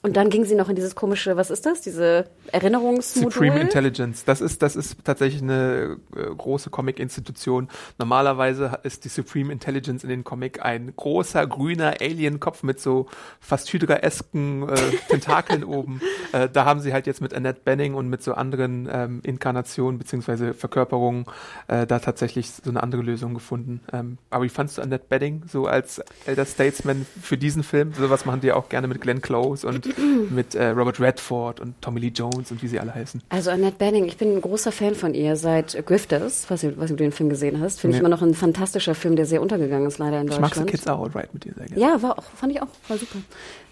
Und dann ging sie noch in dieses komische, was ist das? Diese Erinnerungsmodul? Supreme Intelligence, das ist, das ist tatsächlich eine äh, große Comic-Institution. Normalerweise ist die Supreme Intelligence in den Comic ein großer grüner Alien-Kopf mit so fast Hydra-esken äh, Tentakeln oben. Äh, da haben sie halt jetzt mit Annette Benning und mit so anderen ähm, Inkarnationen beziehungsweise Verkörperungen äh, da tatsächlich so eine andere Lösung gefunden. Ähm, aber wie fandst du Annette Benning so als Elder Statesman für diesen Film? Sowas machen die auch gerne mit Glenn Close und mit äh, Robert Redford und Tommy Lee Jones und wie sie alle heißen. Also Annette Bening, ich bin ein großer Fan von ihr seit Grifters, was du, was du den Film gesehen hast. Finde ich Nee. immer noch ein fantastischer Film, der sehr untergegangen ist leider in Ich mag Deutschland. The Kids Are Alright mit dir sehr gerne. Ja, war auch, fand ich auch, war super.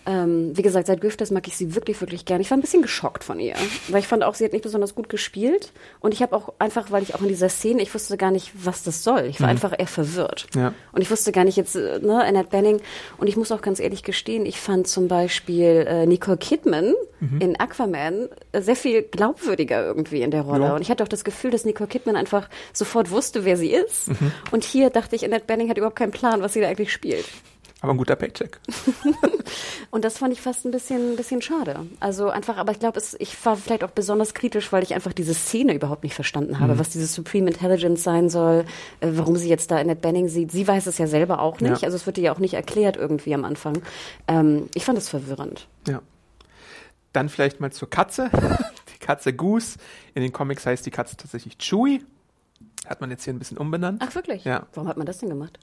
Ähm, wie gesagt, seit Grifters mag ich sie wirklich, wirklich gern. Ich war ein bisschen geschockt von ihr, weil ich fand auch, sie hat nicht besonders gut gespielt. Und ich habe auch einfach, weil ich auch in dieser Szene, ich wusste gar nicht, was das soll. Ich war einfach eher verwirrt. Ja. Und ich wusste gar nicht jetzt, äh, ne, Annette Bening. Und ich muss auch ganz ehrlich gestehen, ich fand zum Beispiel äh, Nicole Kidman in Aquaman äh, sehr viel glaubwürdiger irgendwie in der Rolle. Ja. Und ich hatte auch das Gefühl, dass Nicole Kidman einfach sofort wusste, wer sie ist. Und hier dachte ich, Annette Bening hat überhaupt keinen Plan, was sie da eigentlich spielt. Aber ein guter Paycheck. Und das fand ich fast ein bisschen, ein bisschen schade. Also einfach, aber ich glaube, ich war vielleicht auch besonders kritisch, weil ich einfach diese Szene überhaupt nicht verstanden habe, was diese Supreme Intelligence sein soll, äh, warum sie jetzt da Annette Benning sieht. Sie weiß es ja selber auch nicht. Ja. Also es wird ihr ja auch nicht erklärt irgendwie am Anfang. Ähm, ich fand es verwirrend. Ja. Dann vielleicht mal zur Katze. Die Katze Goose. In den Comics heißt die Katze tatsächlich Chewie. Hat man jetzt hier ein bisschen umbenannt. Ach wirklich? Ja. Warum hat man das denn gemacht?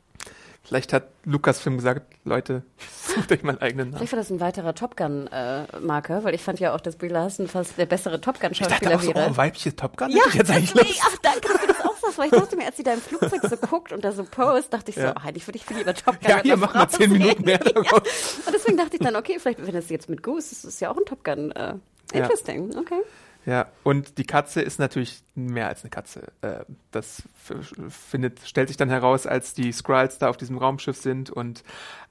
Vielleicht hat Lucasfilm gesagt, Leute, sucht euch mal einen eigenen Namen. Vielleicht war das ein weiterer Top Gun-Marker, weil ich fand ja auch, dass Brie Larson fast der bessere Top Gun-Schauspieler so, wäre. oh, weibliche Top Gun? Ja, jetzt eigentlich Lust. ach, danke, dass du das auch sagst, weil ich dachte mir, als sie da im Flugzeug so guckt und da so post, dachte ich so, Ja. ach, eigentlich würde ich viel lieber Top Gun Ja, hier, mach mal zehn Minuten mehr daraus. Und deswegen dachte ich dann, okay, vielleicht, wenn es jetzt mit Goose ist, ist ja auch ein Top Gun. Äh, Ja. interesting, okay. Ja, und die Katze ist natürlich mehr als eine Katze. Äh, Das findet, stellt sich dann heraus, als die Skrulls da auf diesem Raumschiff sind und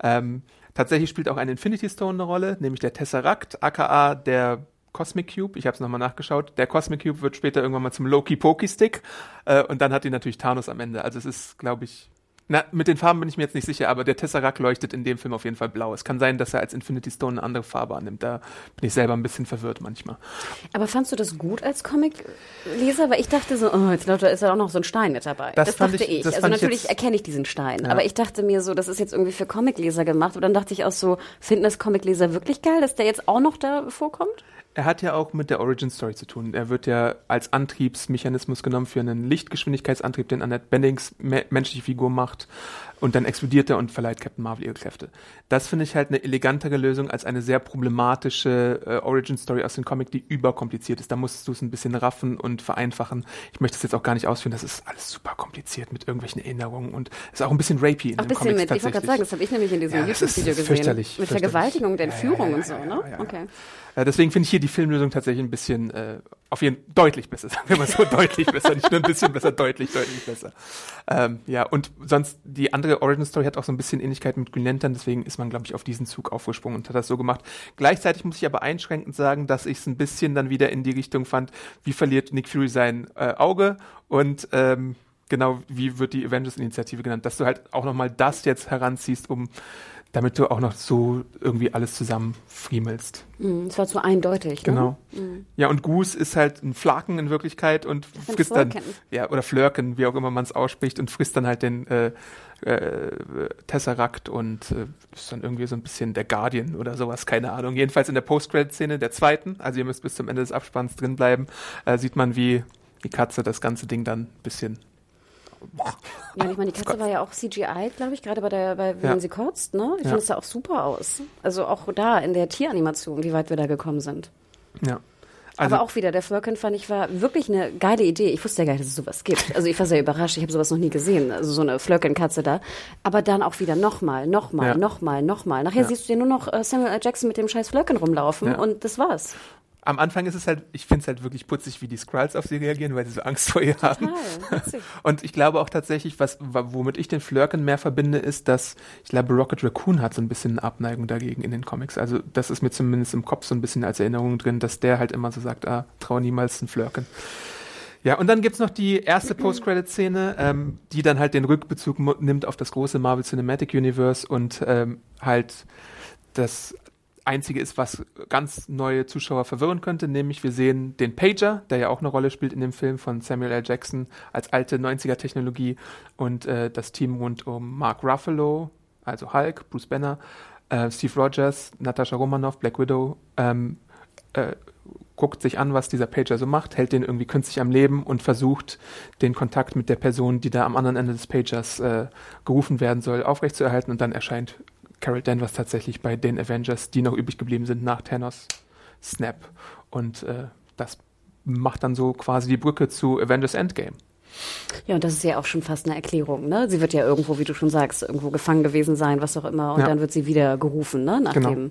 ähm, tatsächlich spielt auch ein Infinity Stone eine Rolle, nämlich der Tesseract, aka der Cosmic Cube. Ich habe es nochmal nachgeschaut. Der Cosmic Cube wird später irgendwann mal zum Loki Pokey Stick äh, und dann hat die natürlich Thanos am Ende. Also es ist, glaube ich, Na, mit den Farben bin ich mir jetzt nicht sicher, aber der Tesseract leuchtet in dem Film auf jeden Fall blau. Es kann sein, dass er als Infinity Stone eine andere Farbe annimmt. Da bin ich selber ein bisschen verwirrt manchmal. Aber fandst du das gut als Comicleser? Weil ich dachte so, oh, jetzt ist da auch noch so ein Stein mit dabei. Das Das, dachte ich- ich. das Also ich natürlich jetzt- erkenne ich diesen Stein. Ja. Aber ich dachte mir so, das ist jetzt irgendwie für Comicleser gemacht. Und dann dachte ich auch so, finden das Comicleser wirklich geil, dass der jetzt auch noch da vorkommt? Er hat ja auch mit der Origin Story zu tun. Er wird ja als Antriebsmechanismus genommen für einen Lichtgeschwindigkeitsantrieb, den Annette Bennings me menschliche Figur macht. Und dann explodiert er und verleiht Captain Marvel ihre Kräfte. Das finde ich halt eine elegantere Lösung als eine sehr problematische äh, Origin Story aus dem Comic, die überkompliziert ist. Da musst du es ein bisschen raffen und vereinfachen. Ich möchte das jetzt auch gar nicht ausführen. Das ist alles super kompliziert mit irgendwelchen Erinnerungen und ist auch ein bisschen rapey in Auch ein den bisschen Comics mit, ich wollte gerade sagen, das habe ich nämlich in diesem Ja, YouTube-Video gesehen. fürchterlich, Mit fürchterlich. Vergewaltigung und Ja, ja, Entführung ja, und so, ne? ja. Okay. Äh, deswegen finde ich hier die Filmlösung tatsächlich ein bisschen äh, auf jeden deutlich besser, sagen wir mal so deutlich besser, nicht nur ein bisschen besser, deutlich, deutlich besser. Ähm, ja, und sonst die andere Origin Story hat auch so ein bisschen Ähnlichkeit mit Green Lantern, deswegen ist man, glaube ich, auf diesen Zug aufgesprungen und hat das so gemacht. Gleichzeitig muss ich aber einschränkend sagen, dass ich es ein bisschen dann wieder in die Richtung fand, wie verliert Nick Fury sein äh, Auge und ähm, genau wie wird die Avengers-Initiative genannt, dass du halt auch nochmal das jetzt heranziehst, um damit du auch noch so irgendwie alles zusammen friemelst. Mhm, Es war zu eindeutig, Genau. ne? Ja, und Goose ist halt ein Flaken in Wirklichkeit und frisst dann, ja, oder Flirken, wie auch immer man es ausspricht, und frisst dann halt den äh, äh, Tesseract und äh, ist dann irgendwie so ein bisschen der Guardian oder sowas, keine Ahnung. Jedenfalls in der Post-Credit-Szene der zweiten, also ihr müsst bis zum Ende des Abspanns drin bleiben, äh, sieht man, wie die Katze das ganze Ding dann ein bisschen Ja, ich meine, die Katze war ja auch CGI, glaube ich, gerade bei der, bei, wenn Ja. sie kotzt, ne? Ich Ja. finde es sah auch super aus. Also auch da in der Tieranimation, wie weit wir da gekommen sind. ja. Also, Aber auch wieder, der Flurkin fand ich war wirklich eine geile Idee. Ich wusste ja gar nicht, dass es sowas gibt. Also ich war sehr überrascht. Ich habe sowas noch nie gesehen. Also so eine Flurkin-Katze da. Aber dann auch wieder nochmal, nochmal, Ja. nochmal, nochmal. Nachher Ja. siehst du ja nur noch äh, Samuel L. Jackson mit dem scheiß Flurkin rumlaufen Ja. und das war's. Am Anfang ist es halt, ich finde es halt wirklich putzig, wie die Skrulls auf sie reagieren, weil sie so Angst vor ihr haben. Total, witzig. Und ich glaube auch tatsächlich, was, wa- womit ich den Flurken mehr verbinde, ist, dass ich glaube, Rocket Raccoon hat so ein bisschen eine Abneigung dagegen in den Comics. Also das ist mir zumindest im Kopf so ein bisschen als Erinnerung drin, dass der halt immer so sagt, ah, trau niemals einen Flurken. Ja, und dann gibt's noch die erste Post-Credit-Szene, ähm, die dann halt den Rückbezug nimmt auf das große Marvel Cinematic Universe und ähm, halt das Einzige ist, was ganz neue Zuschauer verwirren könnte, nämlich wir sehen den Pager, der ja auch eine Rolle spielt in dem Film von Samuel L. Jackson als alte 90er-Technologie und äh, das Team rund um Mark Ruffalo, also Hulk, Bruce Banner, äh, Steve Rogers, Natascha Romanoff, Black Widow, ähm, äh, guckt sich an, was dieser Pager so macht, hält den irgendwie künstlich am Leben und versucht, den Kontakt mit der Person, die da am anderen Ende des Pagers äh, gerufen werden soll, aufrechtzuerhalten und dann erscheint Carol Danvers tatsächlich bei den Avengers, die noch übrig geblieben sind nach Thanos Snap. Und äh, das macht dann so quasi die Brücke zu Avengers Endgame. Ja, und das ist ja auch schon fast eine Erklärung, ne? Sie wird ja irgendwo, wie du schon sagst, irgendwo gefangen gewesen sein, was auch immer, und Ja. dann wird sie wieder gerufen, ne? Nach Genau. dem.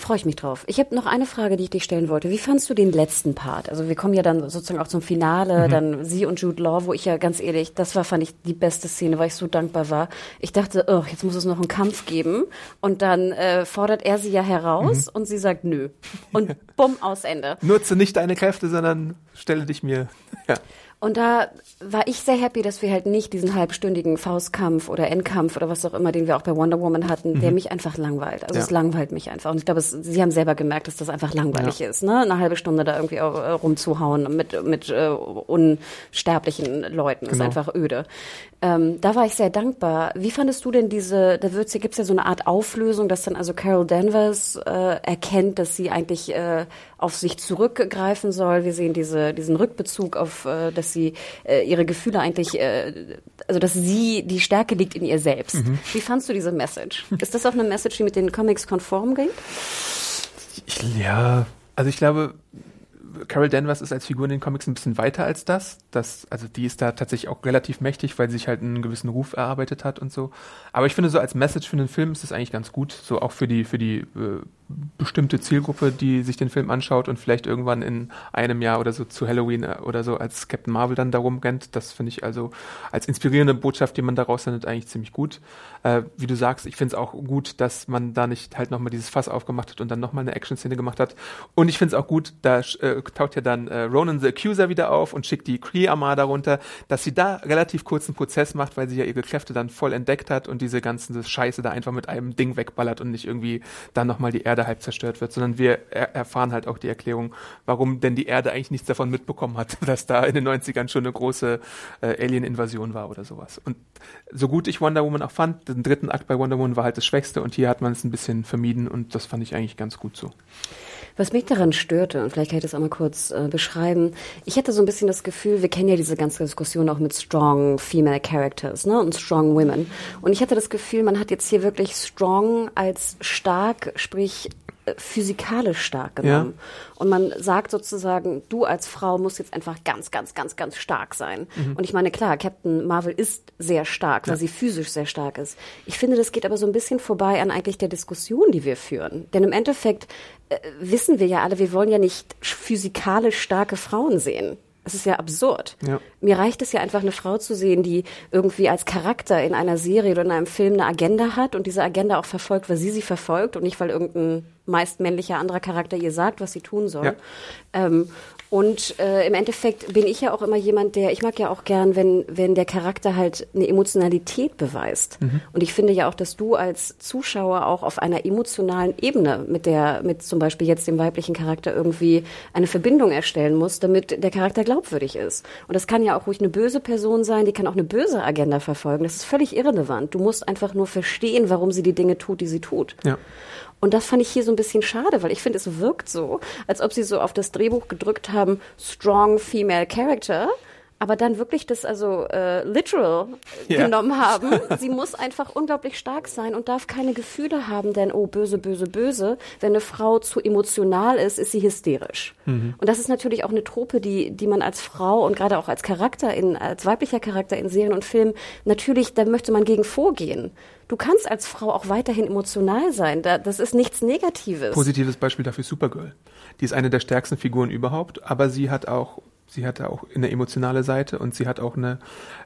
Freue ich mich drauf. Ich habe noch eine Frage, die ich dich stellen wollte. Wie fandst du den letzten Part? Also wir kommen ja dann sozusagen auch zum Finale, Mhm. dann sie und Jude Law, wo ich ja ganz ehrlich, das war, fand ich, die beste Szene, weil ich so dankbar war. Ich dachte, oh, jetzt muss es noch einen Kampf geben. Und dann äh, fordert er sie ja heraus Mhm. und sie sagt nö. Und bumm, aus Ende. Nutze nicht deine Kräfte, sondern stelle dich mir. Ja. Und da war ich sehr happy, dass wir halt nicht diesen halbstündigen Faustkampf oder Endkampf oder was auch immer, den wir auch bei Wonder Woman hatten, der mich einfach langweilt. Also Mhm. Ja. es langweilt mich einfach. Und ich glaube, es, Sie haben selber gemerkt, dass das einfach langweilig ist, ne? Eine halbe Stunde da irgendwie äh, rumzuhauen mit, mit äh, unsterblichen Leuten. Ist Genau. einfach öde. Ähm, da war ich sehr dankbar. Wie fandest du denn diese, da wird's, gibt's ja so eine Art Auflösung, dass dann also Carol Danvers äh, erkennt, dass sie eigentlich äh, auf sich zurückgreifen soll. Wir sehen diese, diesen Rückbezug auf, äh, dass sie äh, ihre Gefühle eigentlich, äh, also dass sie, die Stärke liegt in ihr selbst. Mhm. Wie fandst du diese Message? Ist das auch eine Message, die mit den Comics konform ging? Ich, ja, also ich glaube, Carol Danvers ist als Figur in den Comics ein bisschen weiter als das. das. Also die ist da tatsächlich auch relativ mächtig, weil sie sich halt einen gewissen Ruf erarbeitet hat und so. Aber ich finde so als Message für den Film ist es eigentlich ganz gut, so auch für die für die äh, bestimmte Zielgruppe, die sich den Film anschaut und vielleicht irgendwann in einem Jahr oder so zu Halloween äh, oder so als Captain Marvel dann darum rennt. Das finde ich also als inspirierende Botschaft, die man daraus sendet, eigentlich ziemlich gut. Äh, wie du sagst, ich finde es auch gut, dass man da nicht halt nochmal dieses Fass aufgemacht hat und dann nochmal eine Action-Szene gemacht hat. Und ich finde es auch gut, da äh, taucht ja dann äh, Ronan the Accuser wieder auf und schickt die Kree-Armada runter, dass sie da relativ kurzen Prozess macht, weil sie ja ihre Kräfte dann voll entdeckt hat und diese ganze Scheiße da einfach mit einem Ding wegballert und nicht irgendwie dann nochmal die Erde halb zerstört wird, sondern wir er erfahren halt auch die Erklärung, warum denn die Erde eigentlich nichts davon mitbekommen hat, dass da in den 90ern schon eine große äh, Alien-Invasion war oder sowas. Und so gut ich Wonder Woman auch fand, den dritten Akt bei Wonder Woman war halt das Schwächste und hier hat man es ein bisschen vermieden und das fand ich eigentlich ganz gut so. Was mich daran störte, und vielleicht kann ich das auch mal kurz äh, beschreiben, ich hatte so ein bisschen das Gefühl, wir kennen ja diese ganze Diskussion auch mit strong female characters ne, und strong women. Und ich hatte das Gefühl, man hat jetzt hier wirklich strong als stark, sprich physikalisch stark genommen. Ja. Und man sagt sozusagen, du als Frau musst jetzt einfach ganz, ganz, ganz, ganz stark sein. Mhm. Und ich meine, klar, Captain Marvel ist sehr stark, weil ja. sie physisch sehr stark ist. Ich finde, das geht aber so ein bisschen vorbei an eigentlich der Diskussion, die wir führen. Denn im Endeffekt äh, wissen wir ja alle, wir wollen ja nicht physikalisch starke Frauen sehen. Das ist ja absurd. Ja. Mir reicht es ja einfach, eine Frau zu sehen, die irgendwie als Charakter in einer Serie oder in einem Film eine Agenda hat und diese Agenda auch verfolgt, weil sie sie verfolgt und nicht, weil irgendein meist männlicher anderer Charakter ihr sagt, was sie tun soll. Ja. Ähm, und äh, im Endeffekt bin ich ja auch immer jemand, der, ich mag ja auch gern, wenn, wenn der Charakter halt eine Emotionalität beweist. Mhm. Und ich finde ja auch, dass du als Zuschauer auch auf einer emotionalen Ebene mit der, mit zum Beispiel jetzt dem weiblichen Charakter irgendwie eine Verbindung erstellen musst, damit der Charakter glaubwürdig ist. Und das kann ja auch ruhig eine böse Person sein, die kann auch eine böse Agenda verfolgen. Das ist völlig irrelevant. Du musst einfach nur verstehen, warum sie die Dinge tut, die sie tut. Ja. Und das fand ich hier so ein bisschen schade, weil ich finde, es wirkt so, als ob sie so auf das Drehbuch gedrückt haben, strong female character aber dann wirklich das also äh, literal yeah. genommen haben. Sie muss einfach unglaublich stark sein und darf keine Gefühle haben, denn oh böse, böse, böse. Wenn eine Frau zu emotional ist, ist sie hysterisch. Mhm. Und das ist natürlich auch eine Trope, die die man als Frau und gerade auch als Charakter in als weiblicher Charakter in Serien und Filmen natürlich, da möchte man gegen vorgehen. Du kannst als Frau auch weiterhin emotional sein. Da, das ist nichts Negatives. Positives Beispiel dafür Supergirl. Die ist eine der stärksten Figuren überhaupt, aber sie hat auch sie hat auch eine emotionale Seite und sie hat auch eine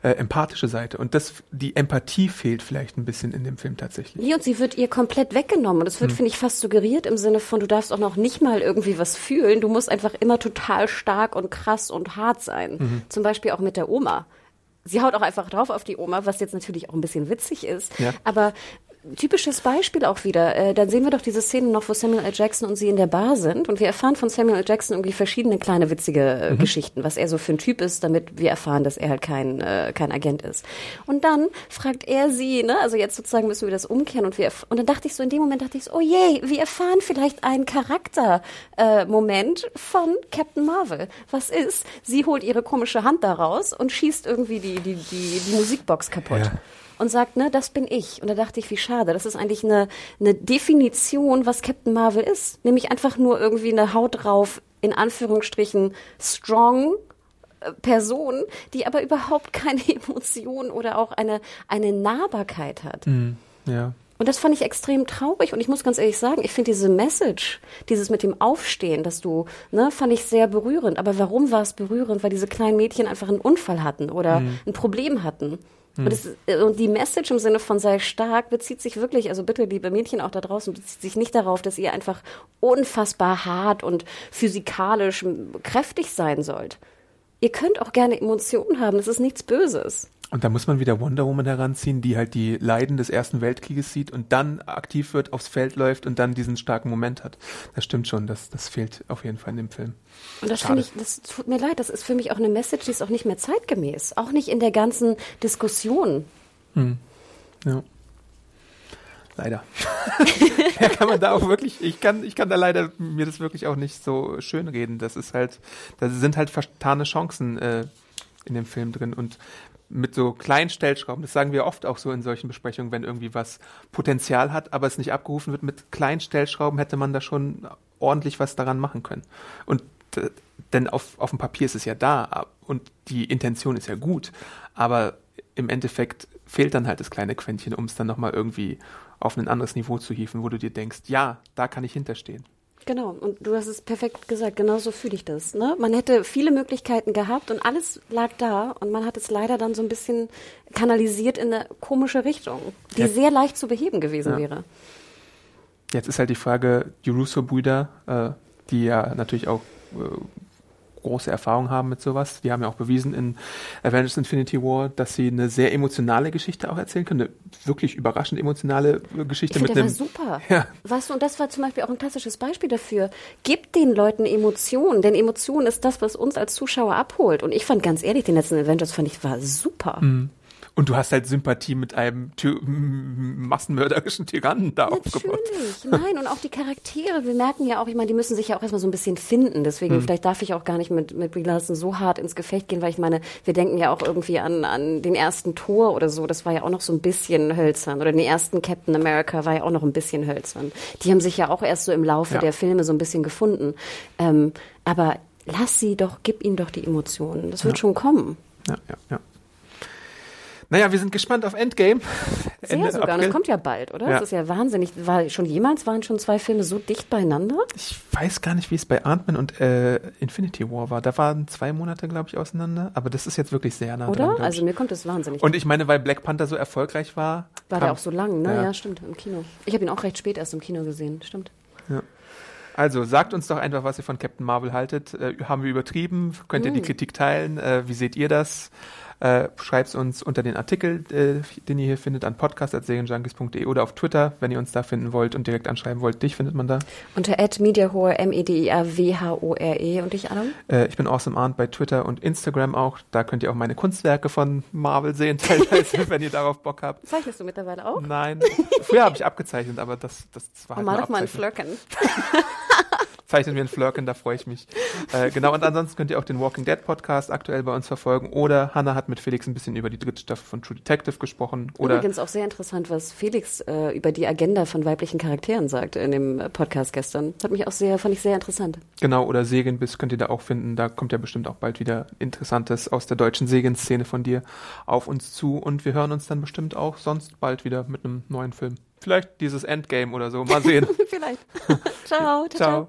äh, empathische Seite. Und das, die Empathie fehlt vielleicht ein bisschen in dem Film tatsächlich. Nee, und sie wird ihr komplett weggenommen. Und das wird, hm. finde ich, fast suggeriert im Sinne von, du darfst auch noch nicht mal irgendwie was fühlen. Du musst einfach immer total stark und krass und hart sein. Mhm. Zum Beispiel auch mit der Oma sie haut auch einfach drauf auf die Oma, was jetzt natürlich auch ein bisschen witzig ist. Ja. Aber typisches Beispiel auch wieder. Äh, dann sehen wir doch diese Szene noch, wo Samuel L. Jackson und sie in der Bar sind und wir erfahren von Samuel L. Jackson irgendwie verschiedene kleine witzige äh, mhm. Geschichten, was er so für ein Typ ist, damit wir erfahren, dass er halt kein äh, kein Agent ist. Und dann fragt er sie, ne, also jetzt sozusagen müssen wir das umkehren und wir und dann dachte ich so in dem Moment dachte ich so, oh je, wir erfahren vielleicht einen Charakter äh, von Captain Marvel. Was ist? Sie holt ihre komische Hand da raus und schießt irgendwie die die die, die Musikbox kaputt. Ja und sagt, ne, das bin ich. Und da dachte ich, wie schade. Das ist eigentlich eine, eine Definition, was Captain Marvel ist. Nämlich einfach nur irgendwie eine Haut drauf, in Anführungsstrichen, strong, äh, Person, die aber überhaupt keine Emotion oder auch eine, eine Nahbarkeit hat. Mm, ja. Und das fand ich extrem traurig. Und ich muss ganz ehrlich sagen, ich finde diese Message, dieses mit dem Aufstehen, dass du, ne, fand ich sehr berührend. Aber warum war es berührend? Weil diese kleinen Mädchen einfach einen Unfall hatten oder mm. ein Problem hatten. Und, das, äh, und, die Message im Sinne von sei stark bezieht sich wirklich, also bitte liebe Mädchen auch da draußen, bezieht sich nicht darauf, dass ihr einfach unfassbar hart und physikalisch kräftig sein sollt. Ihr könnt auch gerne Emotionen haben, das ist nichts Böses. Und da muss man wieder Wonder Woman heranziehen, die halt die Leiden des Ersten Weltkrieges sieht und dann aktiv wird, aufs Feld läuft und dann diesen starken Moment hat. Das stimmt schon, das, das fehlt auf jeden Fall in dem Film. Und das finde ich, das tut mir leid, das ist für mich auch eine Message, die ist auch nicht mehr zeitgemäß. Auch nicht in der ganzen Diskussion. Hm. Ja. Leider. ja, kann man da auch wirklich, ich kann, ich kann da leider mir das wirklich auch nicht so schön reden. Das ist halt, da sind halt vertane Chancen äh, in dem Film drin. Und mit so kleinen Stellschrauben, das sagen wir oft auch so in solchen Besprechungen, wenn irgendwie was Potenzial hat, aber es nicht abgerufen wird, mit kleinen Stellschrauben hätte man da schon ordentlich was daran machen können. Und äh, denn auf, auf dem Papier ist es ja da und die Intention ist ja gut, aber im Endeffekt fehlt dann halt das kleine Quäntchen, um es dann nochmal irgendwie auf ein anderes Niveau zu hieven, wo du dir denkst, ja, da kann ich hinterstehen. Genau, und du hast es perfekt gesagt, genauso fühle ich das. Ne? Man hätte viele Möglichkeiten gehabt und alles lag da und man hat es leider dann so ein bisschen kanalisiert in eine komische Richtung, die Ja. sehr leicht zu beheben gewesen Ja. wäre. Jetzt ist halt die Frage, die Russo-Brüder, äh, die ja natürlich auch äh, große Erfahrung haben mit sowas, die haben ja auch bewiesen in Avengers Infinity War, dass sie eine sehr emotionale Geschichte auch erzählen können, eine wirklich überraschend emotionale Geschichte Ich mit finde, einem war super. Ja. Weißt du, und das war zum Beispiel auch ein klassisches Beispiel dafür. Gib den Leuten Emotionen, denn Emotion ist das, was uns als Zuschauer abholt. Und ich fand ganz ehrlich, den letzten Avengers fand ich war super. Mhm. Und du hast halt Sympathie mit einem Ty massenmörderischen Tyrannen da aufgebaut. Natürlich, nein, und auch die Charaktere, wir merken ja auch, ich meine, die müssen sich ja auch erstmal so ein bisschen finden, deswegen Mhm. vielleicht darf ich auch gar nicht mit, mit Brie Larson so hart ins Gefecht gehen, weil ich meine, wir denken ja auch irgendwie an, an den ersten Tor oder so, das war ja auch noch so ein bisschen hölzern, oder den ersten Captain America war ja auch noch ein bisschen hölzern. Die haben sich ja auch erst so im Laufe Ja. der Filme so ein bisschen gefunden, ähm, aber lass sie doch, gib ihnen doch die Emotionen, das wird schon kommen. Ja, ja, ja. Naja, wir sind gespannt auf Endgame. Sehr Ende sogar, April. es kommt ja bald, oder? Ja. Das ist ja wahnsinnig. War schon jemals, waren schon zwei Filme so dicht beieinander? Ich weiß gar nicht, wie es bei Ant-Man und äh, Infinity War war. Da waren zwei Monate, glaube ich, auseinander. Aber das ist jetzt wirklich sehr nah dran. Oder? ich. Also mir kommt das wahnsinnig. und ich meine, weil Black Panther so erfolgreich war. war der auch so lang, ne? Ja. Ja. stimmt, im Kino. Ich habe ihn auch recht spät erst im Kino gesehen, stimmt. Also sagt uns doch einfach, was ihr von Captain Marvel haltet. Äh, haben wir übertrieben? Könnt ihr Mm. die Kritik teilen? Äh, wie seht ihr das? Äh, Schreibt uns unter den Artikel, äh, den ihr hier findet, an podcast.serienjunkies.de oder auf Twitter, wenn ihr uns da finden wollt und direkt anschreiben wollt. Dich findet man da. Unter Ed Mediahore, M-E-D-I-A-W-H-O-R-E und ich, Adam? Äh, ich bin Awesome Arndt bei Twitter und Instagram auch. Da könnt ihr auch meine Kunstwerke von Marvel sehen, teilweise, wenn ihr darauf Bock habt. Zeichnest du mittlerweile auch? Nein, früher habe ich abgezeichnet, aber das, das war Oh, halt mal nur doch mal ein. Flirken. Zeichnen wir ein Flirken, da freue ich mich. Äh, genau, und ansonsten könnt ihr auch den Walking Dead Podcast aktuell bei uns verfolgen. Oder Hannah hat mit Felix ein bisschen über die dritte Staffel von True Detective gesprochen. Oder Übrigens auch sehr interessant, was Felix äh, über die Agenda von weiblichen Charakteren sagt in dem äh, Podcast gestern. Hat mich auch sehr, fand ich sehr interessant. genau, oder Serienbiss könnt ihr da auch finden. Da kommt ja bestimmt auch bald wieder Interessantes aus der deutschen Serienszene von dir auf uns zu. Und wir hören uns dann bestimmt auch sonst bald wieder mit einem neuen Film. Vielleicht dieses Endgame oder so. Mal sehen. Vielleicht. ciao, ciao, ciao. Ciao.